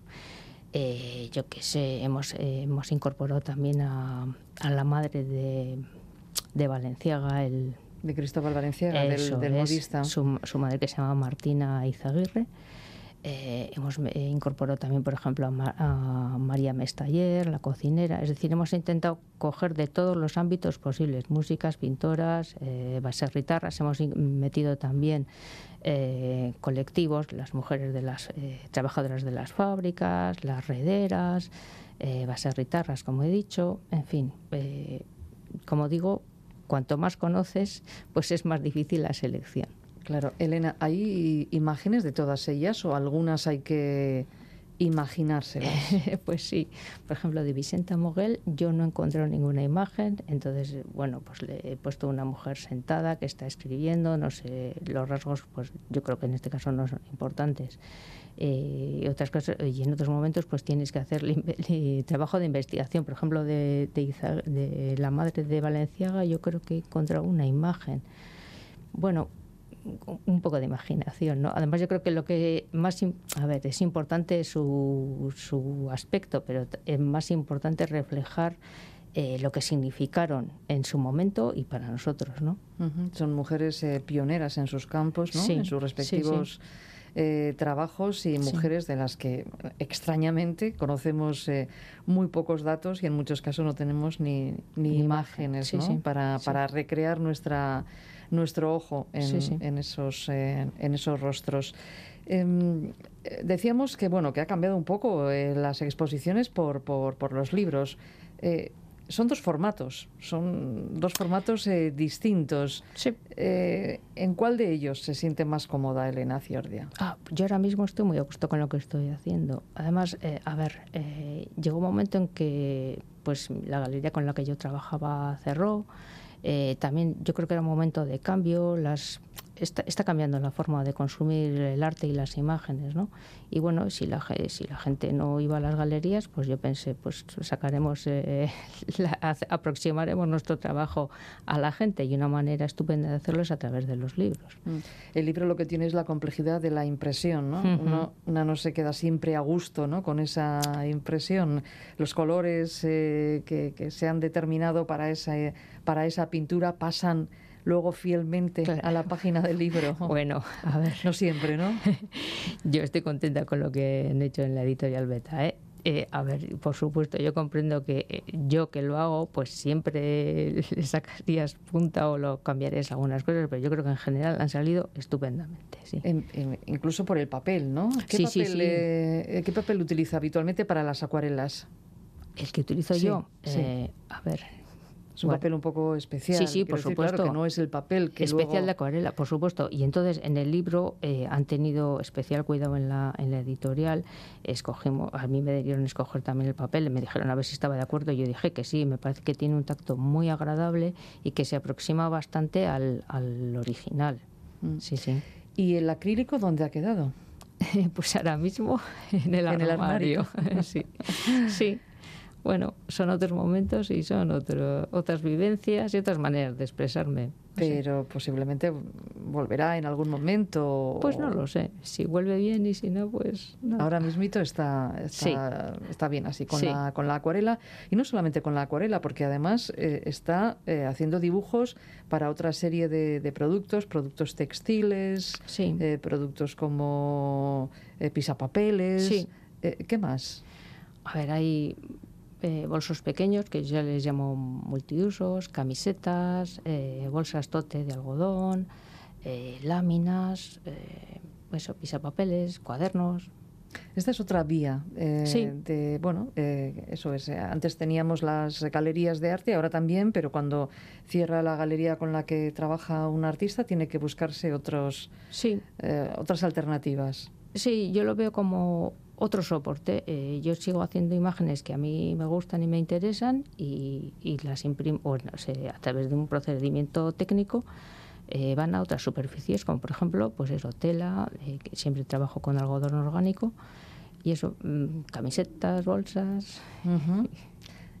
Eh, yo qué sé, hemos, eh, hemos incorporado también a, a la madre de, de Valenciaga, el,
De Cristóbal Valenciaga, del,
eso
del
es,
modista.
Su, su madre que se llama Martina Izaguirre. Eh, hemos eh, incorporado también, por ejemplo, a, Ma- a María Mestaller, la cocinera. Es decir, hemos intentado coger de todos los ámbitos posibles, músicas, pintoras, eh, baserritarras. Hemos in- metido también eh, colectivos, las mujeres de las trabajadoras de las fábricas, las rederas, eh, baserritarras, como he dicho. En fin, como digo, cuanto más conoces, pues es más difícil la selección.
Claro, Elena, ¿hay imágenes de todas ellas o algunas hay que imaginárselas? [laughs] [laughs]
pues sí, por ejemplo, de Vicenta Moguel yo no he encontrado ninguna imagen, entonces, bueno, pues le he puesto una mujer sentada que está escribiendo, no sé, los rasgos, pues yo creo que en este caso no son importantes. Eh, y otras cosas, y en otros momentos pues tienes que hacer el [laughs] el trabajo de investigación. Por ejemplo, de, de Iza- de la madre de Valenciaga yo creo que he encontrado una imagen. Bueno, un poco de imaginación, ¿no? Además yo creo que lo que más, a ver, es importante su, su aspecto, pero es más importante reflejar eh, lo que significaron en su momento y para nosotros, ¿no?
Son mujeres eh, pioneras en sus campos, ¿no?
Sí,
en sus
sí,
respectivos eh, trabajos y mujeres de las que extrañamente conocemos eh, muy pocos datos y en muchos casos no tenemos ni, ni
Ni imagen,
imágenes
sí,
¿no?
sí,
para, para recrear nuestra nuestro ojo en,
Sí, sí.
en esos eh, en esos rostros. Eh, decíamos que bueno que ha cambiado un poco eh, las exposiciones por, por, por los libros. Eh, son dos formatos, son dos formatos eh, distintos.
Sí.
Eh, ¿En cuál de ellos se siente más cómoda Elena Ciordia?
Ah, yo ahora mismo estoy muy a gusto con lo que estoy haciendo. Además, eh, a ver, llegó un momento en que pues la galería con la que yo trabajaba cerró. Eh, también yo creo que era un momento de cambio. Las está, está cambiando la forma de consumir el arte y las imágenes, ¿no? Y bueno, si la, si la gente no iba a las galerías, pues yo pensé, pues sacaremos, eh, [laughs] la- aproximaremos nuestro trabajo a la gente y una manera estupenda de hacerlo es a través de los libros.
Mm. El libro lo que tiene es la complejidad de la impresión, ¿no?
Ujú.
Uno, una no se queda siempre a gusto, ¿no? Con esa impresión, los colores eh, que, que se han determinado para esa para esa pintura pasan luego fielmente
Claro.
a la página del libro. [laughs]
Bueno, a ver.
No siempre, ¿no? [laughs]
Yo estoy contenta con lo que han hecho en la editorial Beta. ¿eh? Eh, a ver, por supuesto, yo comprendo que eh, yo que lo hago, pues siempre [laughs] le sacarías punta o lo cambiarías algunas cosas, pero yo creo que en general han salido estupendamente. Sí.
En- en- incluso por el papel, ¿no? ¿Qué,
Sí,
papel,
sí, sí.
eh, ¿Qué papel utiliza habitualmente para las acuarelas?
El que utilizo yo, a ver,
Es un
Bueno.
papel un poco especial.
Sí, sí, por
decir, claro,
supuesto.
que no es el papel que
especial
luego...
de acuarela, por supuesto. Y entonces en el libro eh, han tenido especial cuidado en la, en la editorial. Escogimos, a mí me dieron escoger también el papel, me dijeron a ver si estaba de acuerdo. Yo dije que sí, me parece que tiene un tacto muy agradable y que se aproxima bastante al, al original.
Mm.
Sí, sí.
¿Y el acrílico dónde ha quedado? [laughs]
Pues ahora mismo en el
En el
armario. [laughs] sí. sí. Bueno, son otros momentos y son otro, otras vivencias y otras maneras de expresarme.
Pero posiblemente volverá en algún momento.
Pues no lo sé. Si vuelve bien y si no, pues no.
Ahora mismito está, está, está bien así con,
Sí.
la, con la acuarela. Y no solamente con la acuarela, porque además eh, está eh, haciendo dibujos para otra serie de, de productos, productos textiles,
Sí.
eh, productos como pisapapeles.
Sí.
¿Qué más?
A ver, hay eh, bolsos pequeños que yo les llamo multiusos, camisetas, eh, bolsas tote de algodón, eh, láminas, eso, pisapapeles, cuadernos.
Esta es otra vía eh,
Sí.
de, bueno, eh, eso es. eh, Antes teníamos las galerías de arte, ahora también, pero cuando cierra la galería con la que trabaja un artista, tiene que buscarse otros,
Sí,
eh, otras alternativas.
Sí, yo lo veo como otro soporte. Eh, yo sigo haciendo imágenes que a mí me gustan y me interesan y, y las imprimo bueno, se- a través de un procedimiento técnico. eh, van a otras superficies, como por ejemplo, pues eso, tela, eh, que siempre trabajo con algodón orgánico, y eso, mm, camisetas, bolsas. [laughs]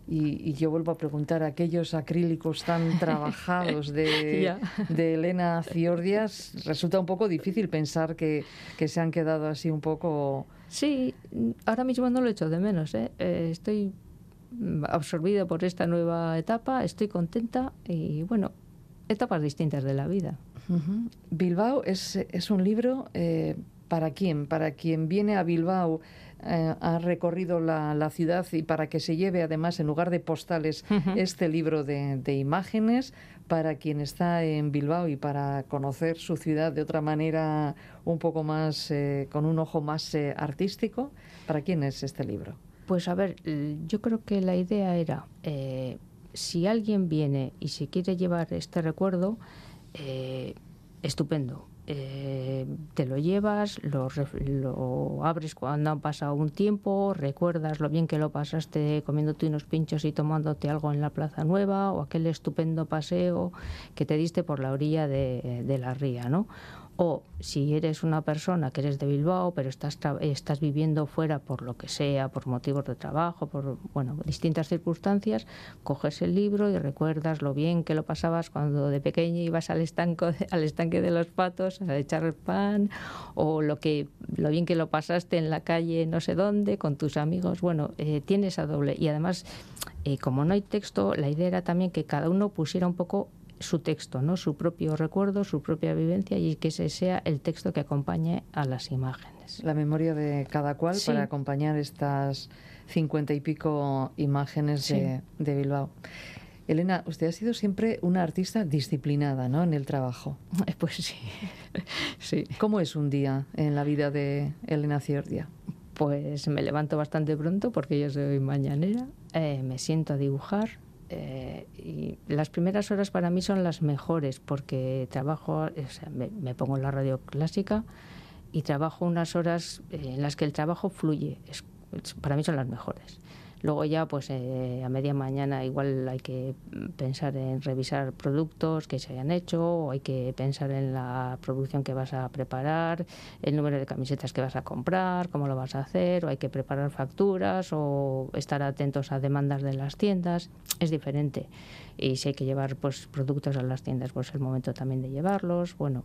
Y, y yo vuelvo a preguntar, aquellos acrílicos tan [laughs] trabajados de, Elena Ciordias, resulta un poco difícil pensar que, que se han quedado así un poco...
Sí, mm, ahora mismo no lo echo de menos. ¿eh? Eh, estoy mm, absorbida por esta nueva etapa, estoy contenta y bueno, etapas distintas de la vida.
Bilbao es, es un libro eh, para quién, para quien viene a Bilbao, eh, ha recorrido la, la ciudad y para que se lleve además en lugar de postales este libro de, de imágenes, para quien está en Bilbao y para conocer su ciudad de otra manera un poco más, eh, con un ojo más eh, artístico. ¿Para quién es este libro?
Pues a ver, yo creo que la idea era, eh, si alguien viene y se quiere llevar este recuerdo, eh, estupendo. Eh, te lo llevas, lo, lo abres cuando ha pasado un tiempo, recuerdas lo bien que lo pasaste comiéndote unos pinchos y tomándote algo en la Plaza Nueva o aquel estupendo paseo que te diste por la orilla de, de la ría, ¿no? O si eres una persona que eres de Bilbao, pero estás, estás viviendo fuera por lo que sea, por motivos de trabajo, por bueno, distintas circunstancias, coges el libro y recuerdas lo bien que lo pasabas cuando de pequeño ibas al, estanco, al estanque de los patos a echar el pan, o lo, que, lo bien que lo pasaste en la calle no sé dónde con tus amigos. Bueno, eh, tiene esa doble. Y además, eh, como no hay texto, la idea era también que cada uno pusiera un poco su texto, ¿no? su propio recuerdo, su propia vivencia y que ese sea el texto que acompañe a las imágenes.
La memoria de cada cual
Sí.
para acompañar estas cincuenta y pico imágenes
Sí.
de, de Bilbao. Elena, usted ha sido siempre una artista disciplinada ¿no? en el trabajo. [laughs]
Pues sí, [laughs] sí.
¿Cómo es un día en la vida de Elena Ciordia?
Pues me levanto bastante pronto porque yo soy mañanera, eh, me siento a dibujar eh, y las primeras horas para mí son las mejores porque trabajo, o sea, me, pongo en la radio clásica y trabajo unas horas eh, en las que el trabajo fluye, es- para mí son las mejores. Luego ya, pues eh, a media mañana igual hay que pensar en revisar productos que se hayan hecho, o hay que pensar en la producción que vas a preparar, el número de camisetas que vas a comprar, cómo lo vas a hacer, o hay que preparar facturas, o estar atentos a demandas de las tiendas. Es diferente. Y si hay que llevar pues productos a las tiendas, pues es el momento también de llevarlos. Bueno,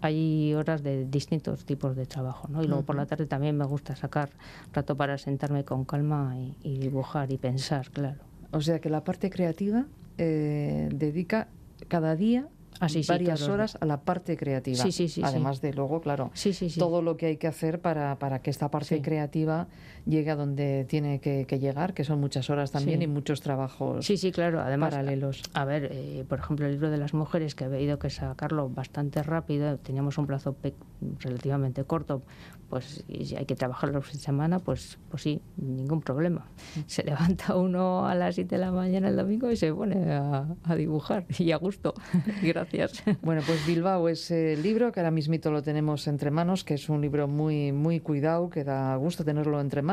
hay horas de distintos tipos de trabajo, ¿no? Y luego por la tarde también me gusta sacar rato para sentarme con calma y, y dibujar y pensar, claro.
O sea que la parte creativa eh, dedica cada día
Ah, sí, sí,
varias horas a la parte creativa.
Sí, sí, sí.
Además de luego, claro, todo lo que hay que hacer para, para que esta parte creativa llegue a donde tiene que, que llegar, que son muchas horas también
Sí.
y muchos trabajos
Sí, sí, claro. Además,
paralelos.
A ver, eh, por ejemplo, el libro de las mujeres, que había ido que sacarlo bastante rápido, teníamos un plazo pe- relativamente corto, pues si hay que trabajarlo en semana, pues, pues sí, ningún problema. Se [laughs] levanta uno a las 7 de la mañana el domingo y se pone a, a dibujar y a gusto. [laughs] Gracias.
Bueno, pues Bilbao es el libro que ahora mismito lo tenemos entre manos, que es un libro muy, muy cuidado, que da gusto tenerlo entre manos.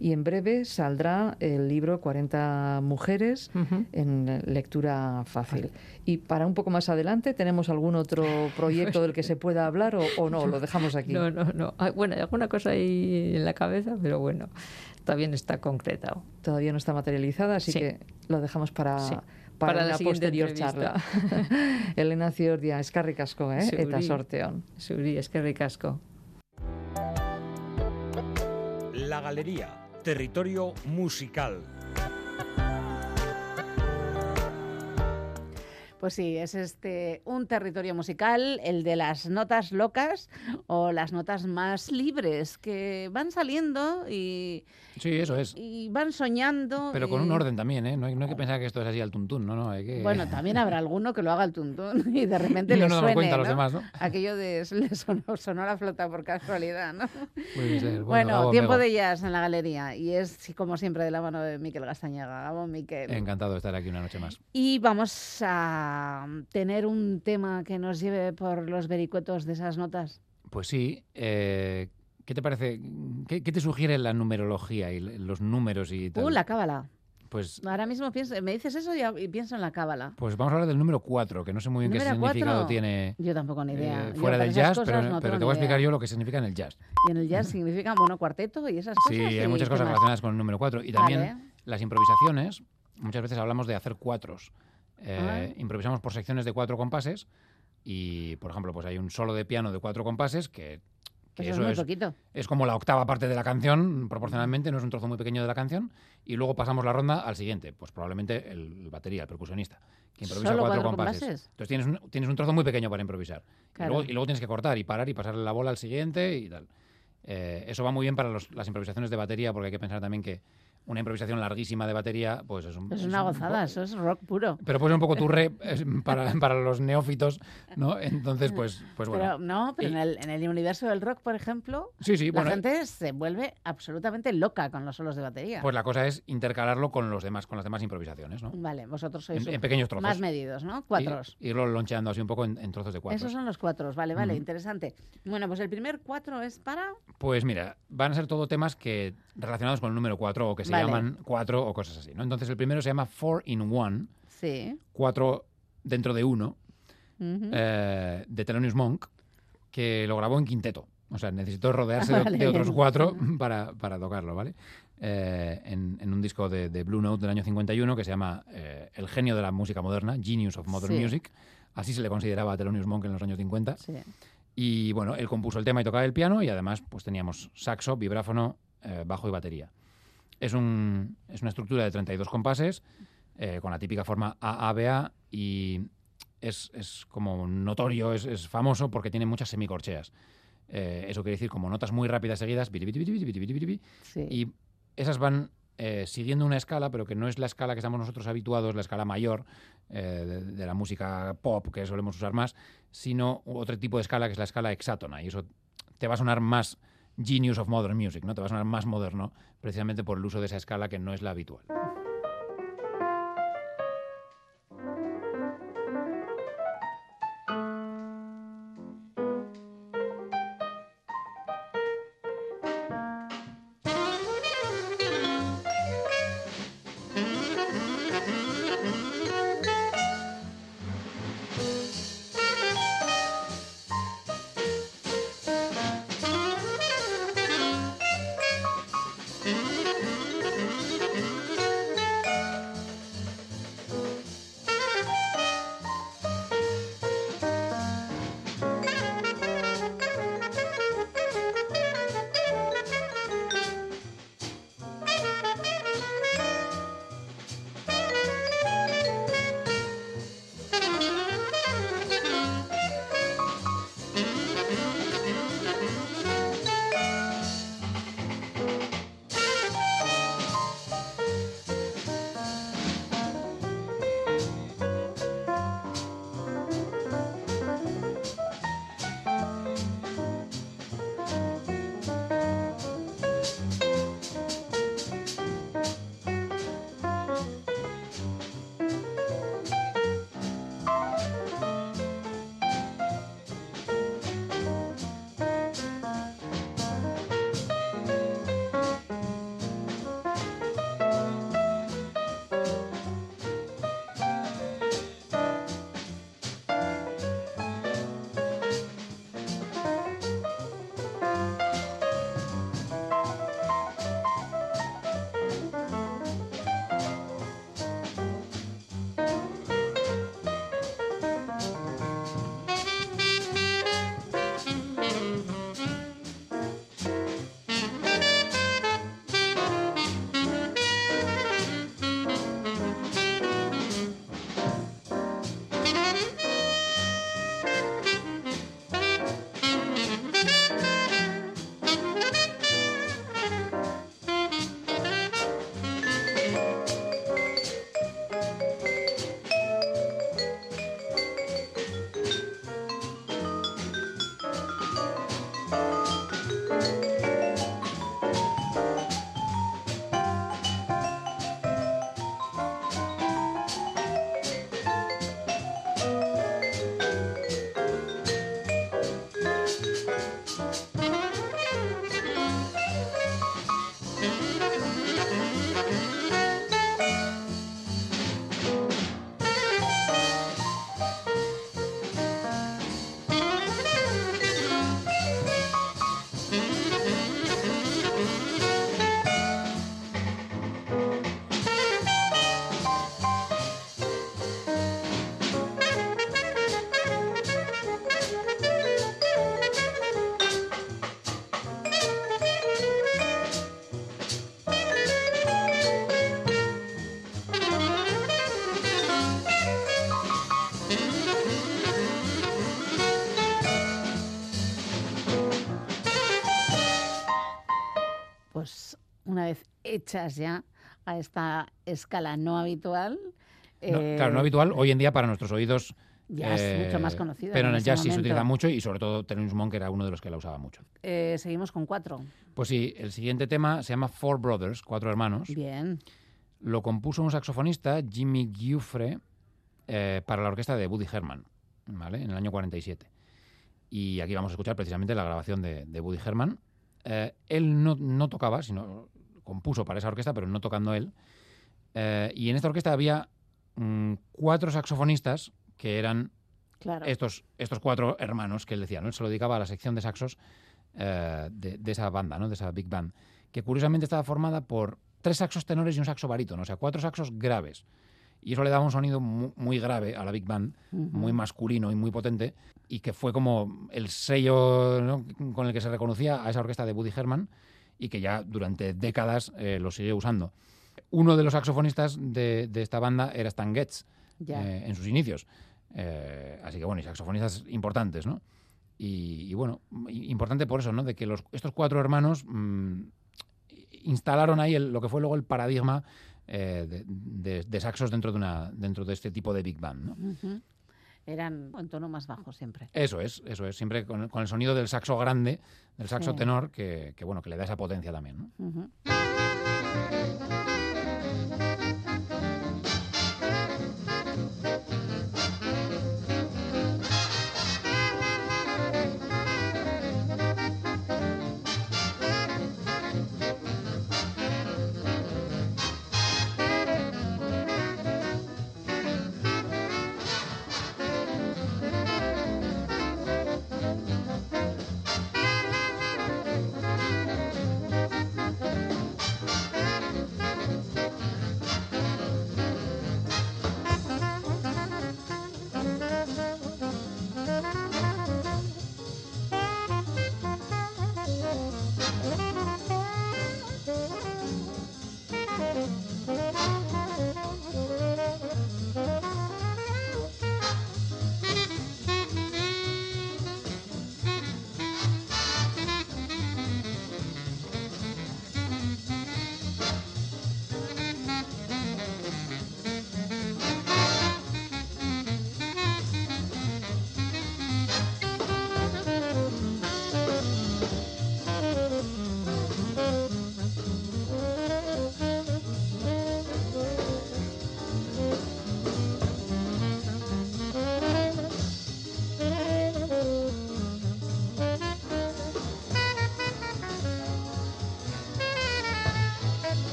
Y en breve saldrá el libro 40 mujeres
Ujú.
en lectura fácil. Y para un poco más adelante, ¿tenemos algún otro proyecto del que se pueda hablar o, o no? Lo dejamos aquí. [laughs]
No, no, no. Ah, Bueno, hay alguna cosa ahí en la cabeza, pero bueno, todavía no está concretado.
Todavía no está materializada, así
Sí.
que lo dejamos para,
Sí.
para,
Para la
posterior
entrevista.
charla. [laughs] Elena Ciordia, eskarrik asko, eh? eta
Zuri.
sorteon.
Suri, es que ricasco.
La Galería, territorio musical.
Pues sí, es este un territorio musical, el de las notas locas o las notas más libres que van saliendo y,
Sí, eso es.
y van soñando.
Pero con
y-
un orden también, ¿eh? No hay, no hay que pensar que esto es así al tuntún, no, no. Hay que...
Bueno, también habrá alguno que lo haga el tuntún [laughs] y de repente
Y no
le
damos
suene,
cuenta a los
¿no?
demás, ¿no?
Aquello de le sonó, sonó la flota por casualidad, ¿no?
Puede ser.
Bueno,
Gabo,
tiempo de jazz en la galería y es como siempre de la mano de Miquel Gastañaga. Gabo, Miquel.
Encantado de estar aquí una noche más.
Y vamos a tener un tema que nos lleve por los vericuetos de esas notas.
Pues sí. eh, ¿Qué te parece? ¿Qué, qué te sugiere la numerología y los números y tal?
Uh, la cábala.
Pues,
Ahora mismo pienso, me dices eso y, pienso en la cábala.
pues vamos a hablar del número 4, que no sé muy bien qué
¿Número
significado
cuatro?
tiene
Yo tampoco ni idea.
eh,
Yo
fuera
para
del jazz, pero,
no
pero te voy a explicar
idea.
yo lo que significa en el jazz.
Y en el jazz significa bueno cuarteto y esas cosas.
Sí, hay muchas cosas relacionadas con el número 4. Y también
Vale.
las improvisaciones, muchas veces hablamos de hacer cuatros. Eh,
Ah.
Improvisamos por secciones de cuatro compases y, por ejemplo, pues hay un solo de piano de cuatro compases que, que
Eso es muy
es,
poquito.
es como la octava parte de la canción, proporcionalmente, no es un trozo muy pequeño de la canción, y luego pasamos la ronda al siguiente, pues probablemente el batería, el percusionista, que improvisa
¿Solo
cuatro,
cuatro
compases.
compases?
Entonces tienes un, tienes un trozo muy pequeño para improvisar. Y,
Claro.
luego, y luego tienes que cortar y parar y pasarle la bola al siguiente y tal. Eh, eso va muy bien para los- las improvisaciones de batería, porque hay que pensar también que una improvisación larguísima de batería, pues es un...
Es
es
una
un
gozada, eso es rock puro.
Pero puede ser un poco turré es para, [laughs] para los neófitos, ¿no? Entonces, pues, pues bueno.
Pero no, pero
Y-
en el, en el universo del rock, por ejemplo,
sí, sí,
la
bueno.
gente se vuelve absolutamente loca con los solos de batería.
Pues la cosa es intercalarlo con los demás, con las demás improvisaciones, ¿no?
Vale, vosotros sois
En, en pequeños trozos.
más medidos, ¿no? Cuatros.
Y, irlo loncheando así un poco en, en trozos de cuatro.
Esos son los cuatros, vale, vale, interesante. Bueno, pues el primer cuatro es para...
Pues mira, van a ser todo temas que relacionados con el número 4 o que se
Vale.
llaman 4 o cosas así, ¿no? Entonces el primero se llama 4 in 1,
Sí.
4 dentro de uno, eh, de Thelonious Monk, que lo grabó en quinteto. O sea, necesitó rodearse de- [laughs]
Vale,
de, otros cuatro [laughs] para, para tocarlo, ¿vale? Eh, en, en un disco de, de Blue Note del año 51 que se llama eh, El genio de la música moderna, Genius of Modern
Sí.
Music. Así se le consideraba a Thelonious Monk en los años 50.
Sí.
Y bueno, él compuso el tema y tocaba el piano y además pues teníamos saxo, vibráfono, eh, bajo y batería. Es, un, es una estructura de 32 compases eh, con la típica forma AABA y es, es como notorio, es, es famoso porque tiene muchas semicorcheas. Eh, eso quiere decir como notas muy rápidas seguidas,
sí.
y esas van eh, siguiendo una escala, pero que no es la escala que estamos nosotros habituados, la escala mayor eh, de, de la música pop que solemos usar más, sino otro tipo de escala que es la escala hexátona. Y eso te va a sonar más genius of modern music, ¿no? Te va a sonar más moderno, precisamente por el uso de esa escala que no es la habitual.
Hechas ya a esta escala no habitual.
No,
eh,
claro, no habitual hoy en día para nuestros oídos.
Ya es
eh,
mucho más conocida
Pero en el
ese
jazz sí se utiliza mucho y sobre todo Thelonious Monk era uno de los que la usaba mucho.
eh, seguimos con cuatro.
Pues sí, el siguiente tema se llama Four Brothers, cuatro hermanos.
Bien.
Lo compuso un saxofonista, Jimmy Giuffre, eh, para la orquesta de Woody Herman, ¿vale? En el año 47. Y aquí vamos a escuchar precisamente la grabación de, de Woody Herman. Eh, él no, no tocaba, sino compuso para esa orquesta, pero no tocando él. Eh, y en esta orquesta había mm, cuatro saxofonistas que eran
Claro.
estos, estos cuatro hermanos que él decía, ¿no? Él se lo dedicaba a la sección de saxos eh, de, de esa banda, ¿no? De esa big band, que curiosamente estaba formada por tres saxos tenores y un saxo barítono, o sea, cuatro saxos graves. Y eso le daba un sonido mu- muy, grave a la big band, muy masculino y muy potente, y que fue como el sello ¿no? con el que se reconocía a esa orquesta de Woody Herman y que ya durante décadas eh, lo sigue usando. Uno de los saxofonistas de, de esta banda era Stan Getz, eh, en sus inicios. Eh, así que bueno, y saxofonistas importantes, ¿no? Y, y, bueno, importante por eso, ¿no? De que los, estos cuatro hermanos mm, instalaron ahí el- lo que fue luego el paradigma eh, de, de- de saxos dentro de, una, dentro de este tipo de big band, ¿no?
Ujú. Eran en tono más bajo siempre.
Eso es, eso es, siempre con, el- con el sonido del saxo grande, del saxo
Sí.
tenor, que, que, bueno, que le da esa potencia también,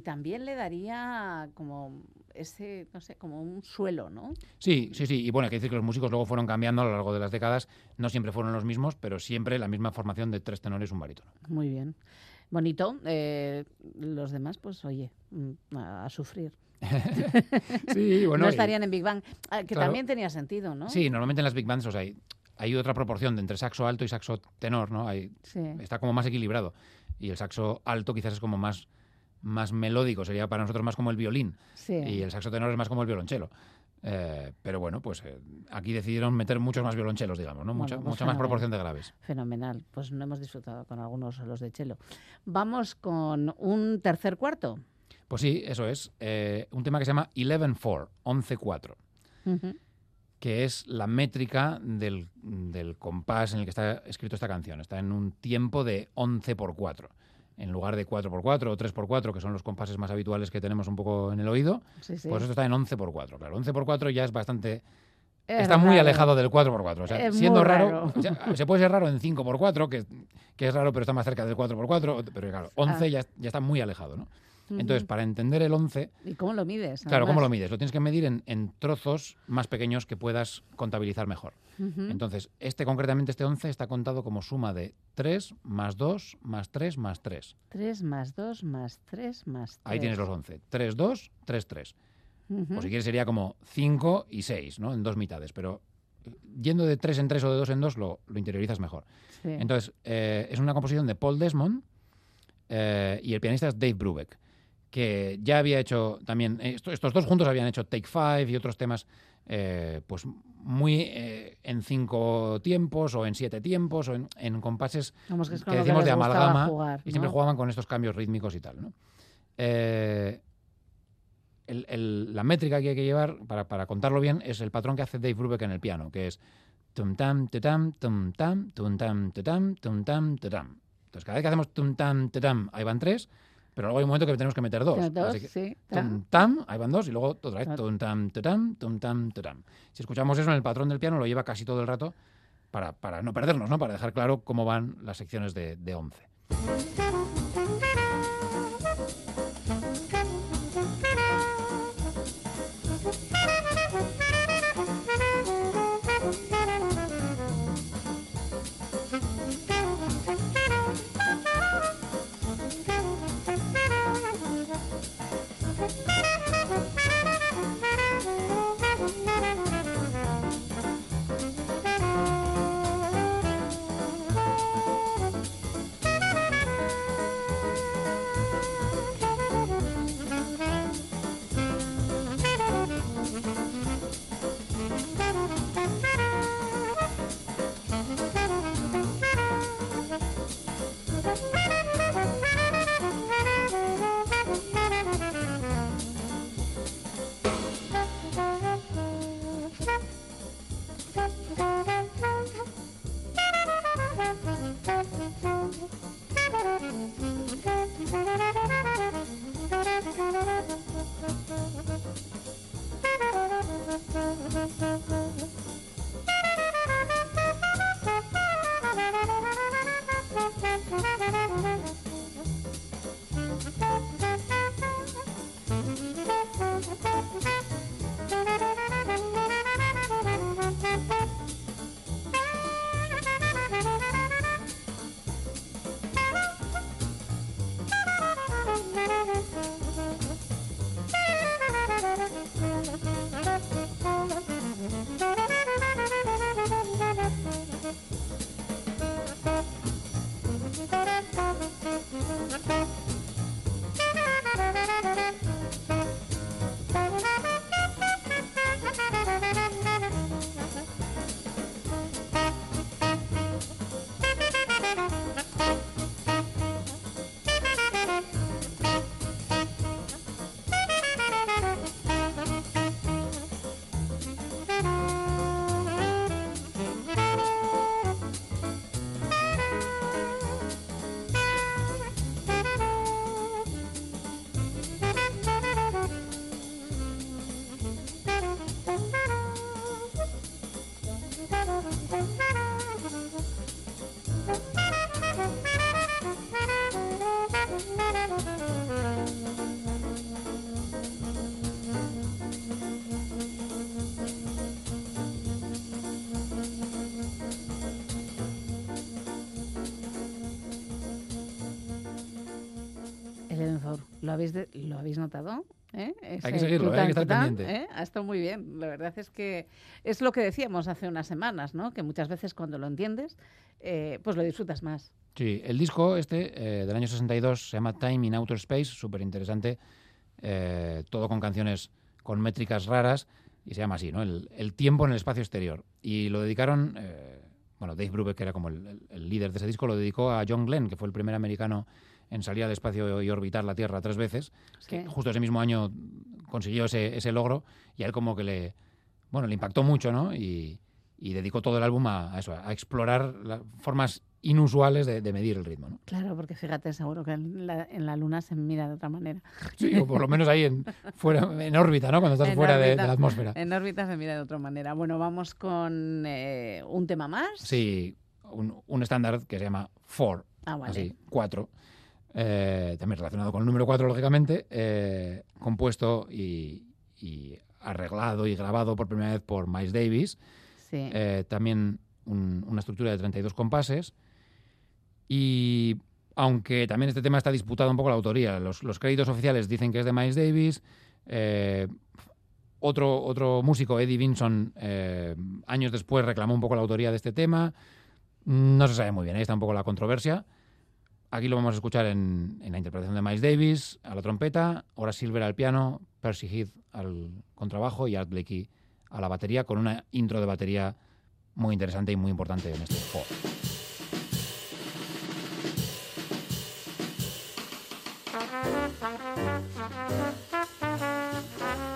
y también le daría como ese, no sé, como un suelo, ¿no?
Sí, sí, sí. Y bueno, hay que decir que los músicos luego fueron cambiando a lo largo de las décadas. No siempre fueron los mismos, pero siempre la misma formación de tres tenores y un barítono.
Muy bien. Bonito. eh, los demás, pues oye, mm, a, a sufrir. [laughs]
Sí, [laughs] bueno.
no
y-
estarían en Big Bang. Ah, que
Claro.
también tenía sentido, ¿no?
Sí, normalmente en las big bands o sea, hay, hay otra proporción de entre saxo alto y saxo tenor, ¿no? Hay,
Sí.
está como más equilibrado. Y el saxo alto quizás es como más, más melódico, sería para nosotros más como el violín.
sí.
Y el saxo tenor es más como el violonchelo. Eh, pero bueno, pues eh, aquí decidieron meter muchos más violonchelos, digamos, ¿no?
Bueno,
mucha
pues
mucha más proporción de graves.
Fenomenal. Pues no hemos disfrutado con algunos los de Chelo. Vamos con un tercer cuarto.
Pues sí, eso es. eh, un tema que se llama 11-4, 11-4.
Ujú.
que es la métrica del, del compás en el que está escrito esta canción. Está en un tiempo de 11 por 4 en lugar de 4x4 o 3x4, que son los compases más habituales que tenemos un poco en el oído,
Sí, sí.
pues esto está en 11x4. Claro, 11x4 ya es bastante...
Es
está muy
raro.
alejado del 4x4. O sea,
Es
siendo
muy
raro,
raro.
o sea, se puede ser raro en 5x4, que, que es raro pero está más cerca del 4x4, pero claro, 11
Ah.
ya, ya está muy alejado, ¿no? Entonces, para entender el 11,
¿Y cómo lo mides?
claro, ¿cómo lo mides? Lo tienes que medir en, en trozos más pequeños que puedas contabilizar mejor.
Ujú.
Entonces, este concretamente, este 11, está contado como suma de 3 más 2 más 3 más 3.
3 más 2 más 3 más 3.
Ahí tienes los 11. 3, 2, 3, 3.
Ujú.
O si quieres sería como 5 y 6, ¿no? En dos mitades. Pero eh, yendo de 3 en 3 o de 2 en 2 lo, lo interiorizas mejor.
Sí.
Entonces, eh, es una composición de Paul Desmond eh, y el pianista es Dave Brubeck, que ya había hecho también, eh, esto- estos dos juntos habían hecho Take Five y otros temas eh, pues muy eh, en cinco tiempos o en siete tiempos o en, en compases
Vamos, que es
que decimos de amalgama
jugar,
y siempre jugaban con estos cambios rítmicos y tal. ¿no? Eh, el- el- la métrica que hay que llevar para, para contarlo bien es el patrón que hace Dave Brubeck en el piano, que es tum tam tam tum tam tum tam te tam tum tam. Entonces cada vez que hacemos tum tam tam ahí van tres, pero luego hay un momento que tenemos que meter dos.
Dos,
Así que
sí.
tum tam ahí van dos y luego otra vez tum tam tam tum tam tam. Si escuchamos eso en el patrón del piano lo lleva casi todo el rato para, para no perdernos, ¿no? Para dejar claro cómo van las secciones de, de 11.
¿Lo habéis, de- ¿lo habéis notado? ¿Eh?
Hay que seguirlo, ¿eh? hay que estar pendiente.
¿eh? Ha estado muy bien. La verdad es que es lo que decíamos hace unas semanas, ¿no? Que muchas veces cuando lo entiendes, eh, pues lo disfrutas más.
Sí, el disco este eh, del año 62 se llama Time in Outer Space, súper interesante, eh, todo con canciones con métricas raras y se llama así, ¿no? El, el tiempo en el espacio exterior. Y lo dedicaron, bueno, Dave Brubeck, que era como el- el líder de ese disco, lo dedicó a John Glenn, que fue el primer americano en salir al espacio y orbitar la Tierra tres veces, que
Sí.
justo ese mismo año consiguió ese, ese logro y a él como que le, bueno, le impactó mucho, ¿no? Y, y dedicó todo el álbum a, a eso, a explorar las formas inusuales de, de medir el ritmo, ¿no?
Claro, porque fíjate, seguro que en la, en la luna se mira de otra manera.
Sí, o por lo menos ahí en, fuera, en órbita, ¿no? Cuando estás
En
fuera de,
órbita.
de la atmósfera.
En órbita se mira de otra manera. Bueno, vamos con eh, un tema más.
Sí, un, un estándar que se llama Four,
Ah, vale.
así, cuatro. Eh, también relacionado con el número 4, lógicamente, eh, compuesto y, y arreglado y grabado por primera vez por Miles Davis.
Sí.
Eh, también un- una estructura de 32 compases. Y aunque también este tema está disputado un poco la autoría, los, los créditos oficiales dicen que es de Miles Davis. otro, otro músico, Eddie Vinson, años después reclamó un poco la autoría de este tema. No se sabe muy bien, ahí está un poco la controversia. Aquí lo vamos a escuchar en, la interpretación de Miles Davis a la trompeta, Horace Silver al piano, Percy Heath al contrabajo y Art Blakey a la batería, con una intro de batería muy interesante y muy importante en este juego. [laughs]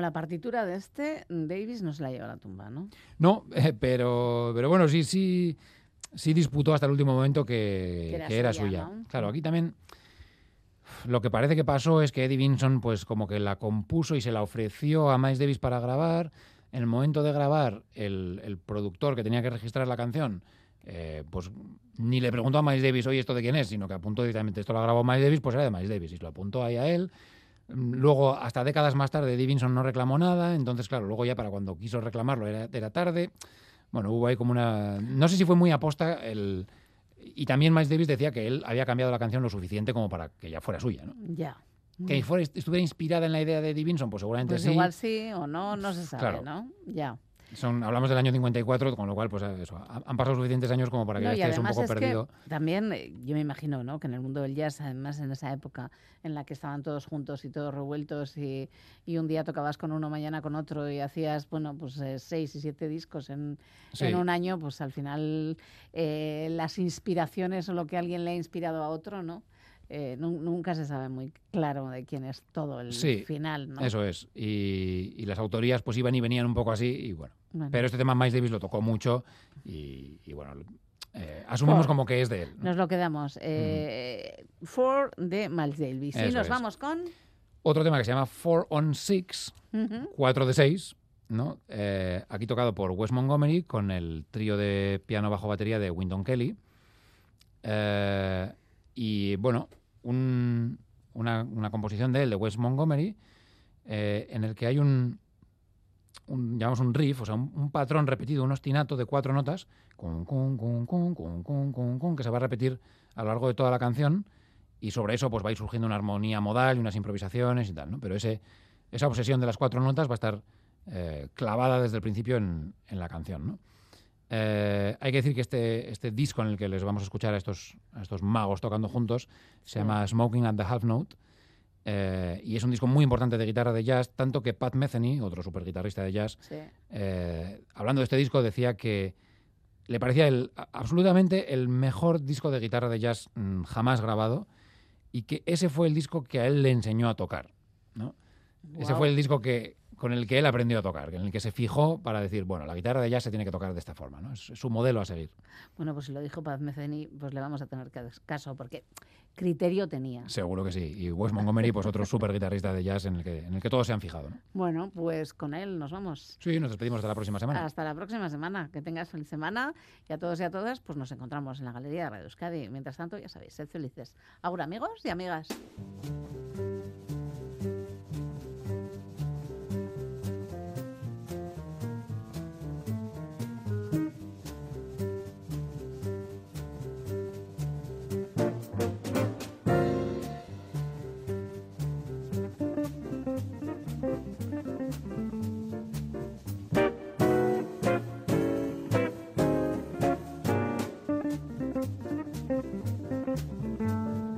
Bueno, la partitura de este, Davis no se la lleva a la tumba, ¿no?
No, eh, pero, pero bueno, sí, sí, sí disputó hasta el último momento que,
Que era
que era
suya,
suya.
¿no?
Claro, aquí también lo que parece que pasó es que Eddie Vinson, pues como que la compuso y se la ofreció a Miles Davis para grabar. En el momento de grabar, el, el productor que tenía que registrar la canción, eh, pues ni le preguntó a Miles Davis, oye, ¿esto de quién es? Sino que apuntó directamente, esto lo grabado Miles Davis, pues era de Miles Davis. Y lo apuntó ahí a él. Mm, Luego, hasta décadas más tarde, Eddie Vinson no reclamó nada. Entonces, claro, luego ya para cuando quiso reclamarlo era, era tarde. Bueno, hubo ahí como una... No sé si fue muy aposta el... Y también Miles Davis decía que él había cambiado la canción lo suficiente como para que ya fuera suya, ¿no?
Ya.
Que fuera, estuviera inspirada en la idea de Eddie Vinson, pues seguramente
Pues
sí.
igual sí o no, no se sabe,
Claro.
¿no? Ya.
Son, hablamos del año 54, con lo cual, pues eso, ha- han pasado suficientes años como para que
No,
ya estés un poco
es
perdido.
que también eh, yo me imagino ¿no? que en el mundo del jazz, además en esa época en la que estaban todos juntos y todos revueltos y, y un día tocabas con uno, mañana con otro y hacías, bueno, pues eh, seis y siete discos en,
Sí.
en un año, pues al final eh, las inspiraciones o lo que alguien le ha inspirado a otro, ¿no? Eh, nu- nunca se sabe muy claro de quién es todo el
Sí,
final, ¿no?
Eso es. Y, y las autorías pues iban y venían un poco así y bueno.
Bueno.
Pero este tema Miles Davis lo tocó mucho y, y bueno, eh, asumimos como que es de él. ¿no?
Nos lo quedamos. Eh, Four de Miles Davis. y
Eso
nos
es.
vamos con...
Otro tema que se llama Four on Six,
Ujú.
4 de 6, ¿no? Eh, aquí tocado por Wes Montgomery con el trío de piano bajo batería de Wynton Kelly. Eh, y bueno, un- una, una composición de él, de Wes Montgomery, en el que hay un, un, llamamos un riff, o sea, un, patrón repetido, un ostinato de cuatro notas, que se va a repetir a lo largo de toda la canción y sobre eso pues va a ir surgiendo una armonía modal y unas improvisaciones y tal, ¿no? Pero esa obsesión de las cuatro notas va a estar eh, clavada desde el principio en, la canción, eh, hay que decir que este, este, disco en el que les vamos a escuchar a estos, magos tocando juntos se sí. llama Smoking at the Half Note eh, y es un disco muy importante de guitarra de jazz, tanto que Pat Metheny, otro super guitarrista de jazz,
Sí.
eh, hablando de este disco decía que le parecía el, absolutamente el mejor disco de guitarra de jazz mm, jamás grabado y que ese fue el disco que a él le enseñó a tocar. ¿no? Ese fue el disco que, con el que él aprendió a tocar, en el que se fijó para decir, bueno, la guitarra de jazz se tiene que tocar de esta forma, ¿no? es, es su modelo a seguir.
Bueno, pues si lo dijo Paz Meceni, pues le vamos a tener caso, porque criterio tenía.
Seguro que sí. Y Wes Montgomery, pues otro super guitarrista de jazz en el que, en el que todos se han fijado. ¿no?
Bueno, pues con él nos vamos.
Sí, nos despedimos hasta la próxima semana.
Hasta la próxima semana. Que tengas feliz semana. Y a todos y a todas, pues nos encontramos en la Galería de Radio Euskadi. Mientras tanto, ya sabéis, sed felices. Ahora, amigos y amigas.
Thank you.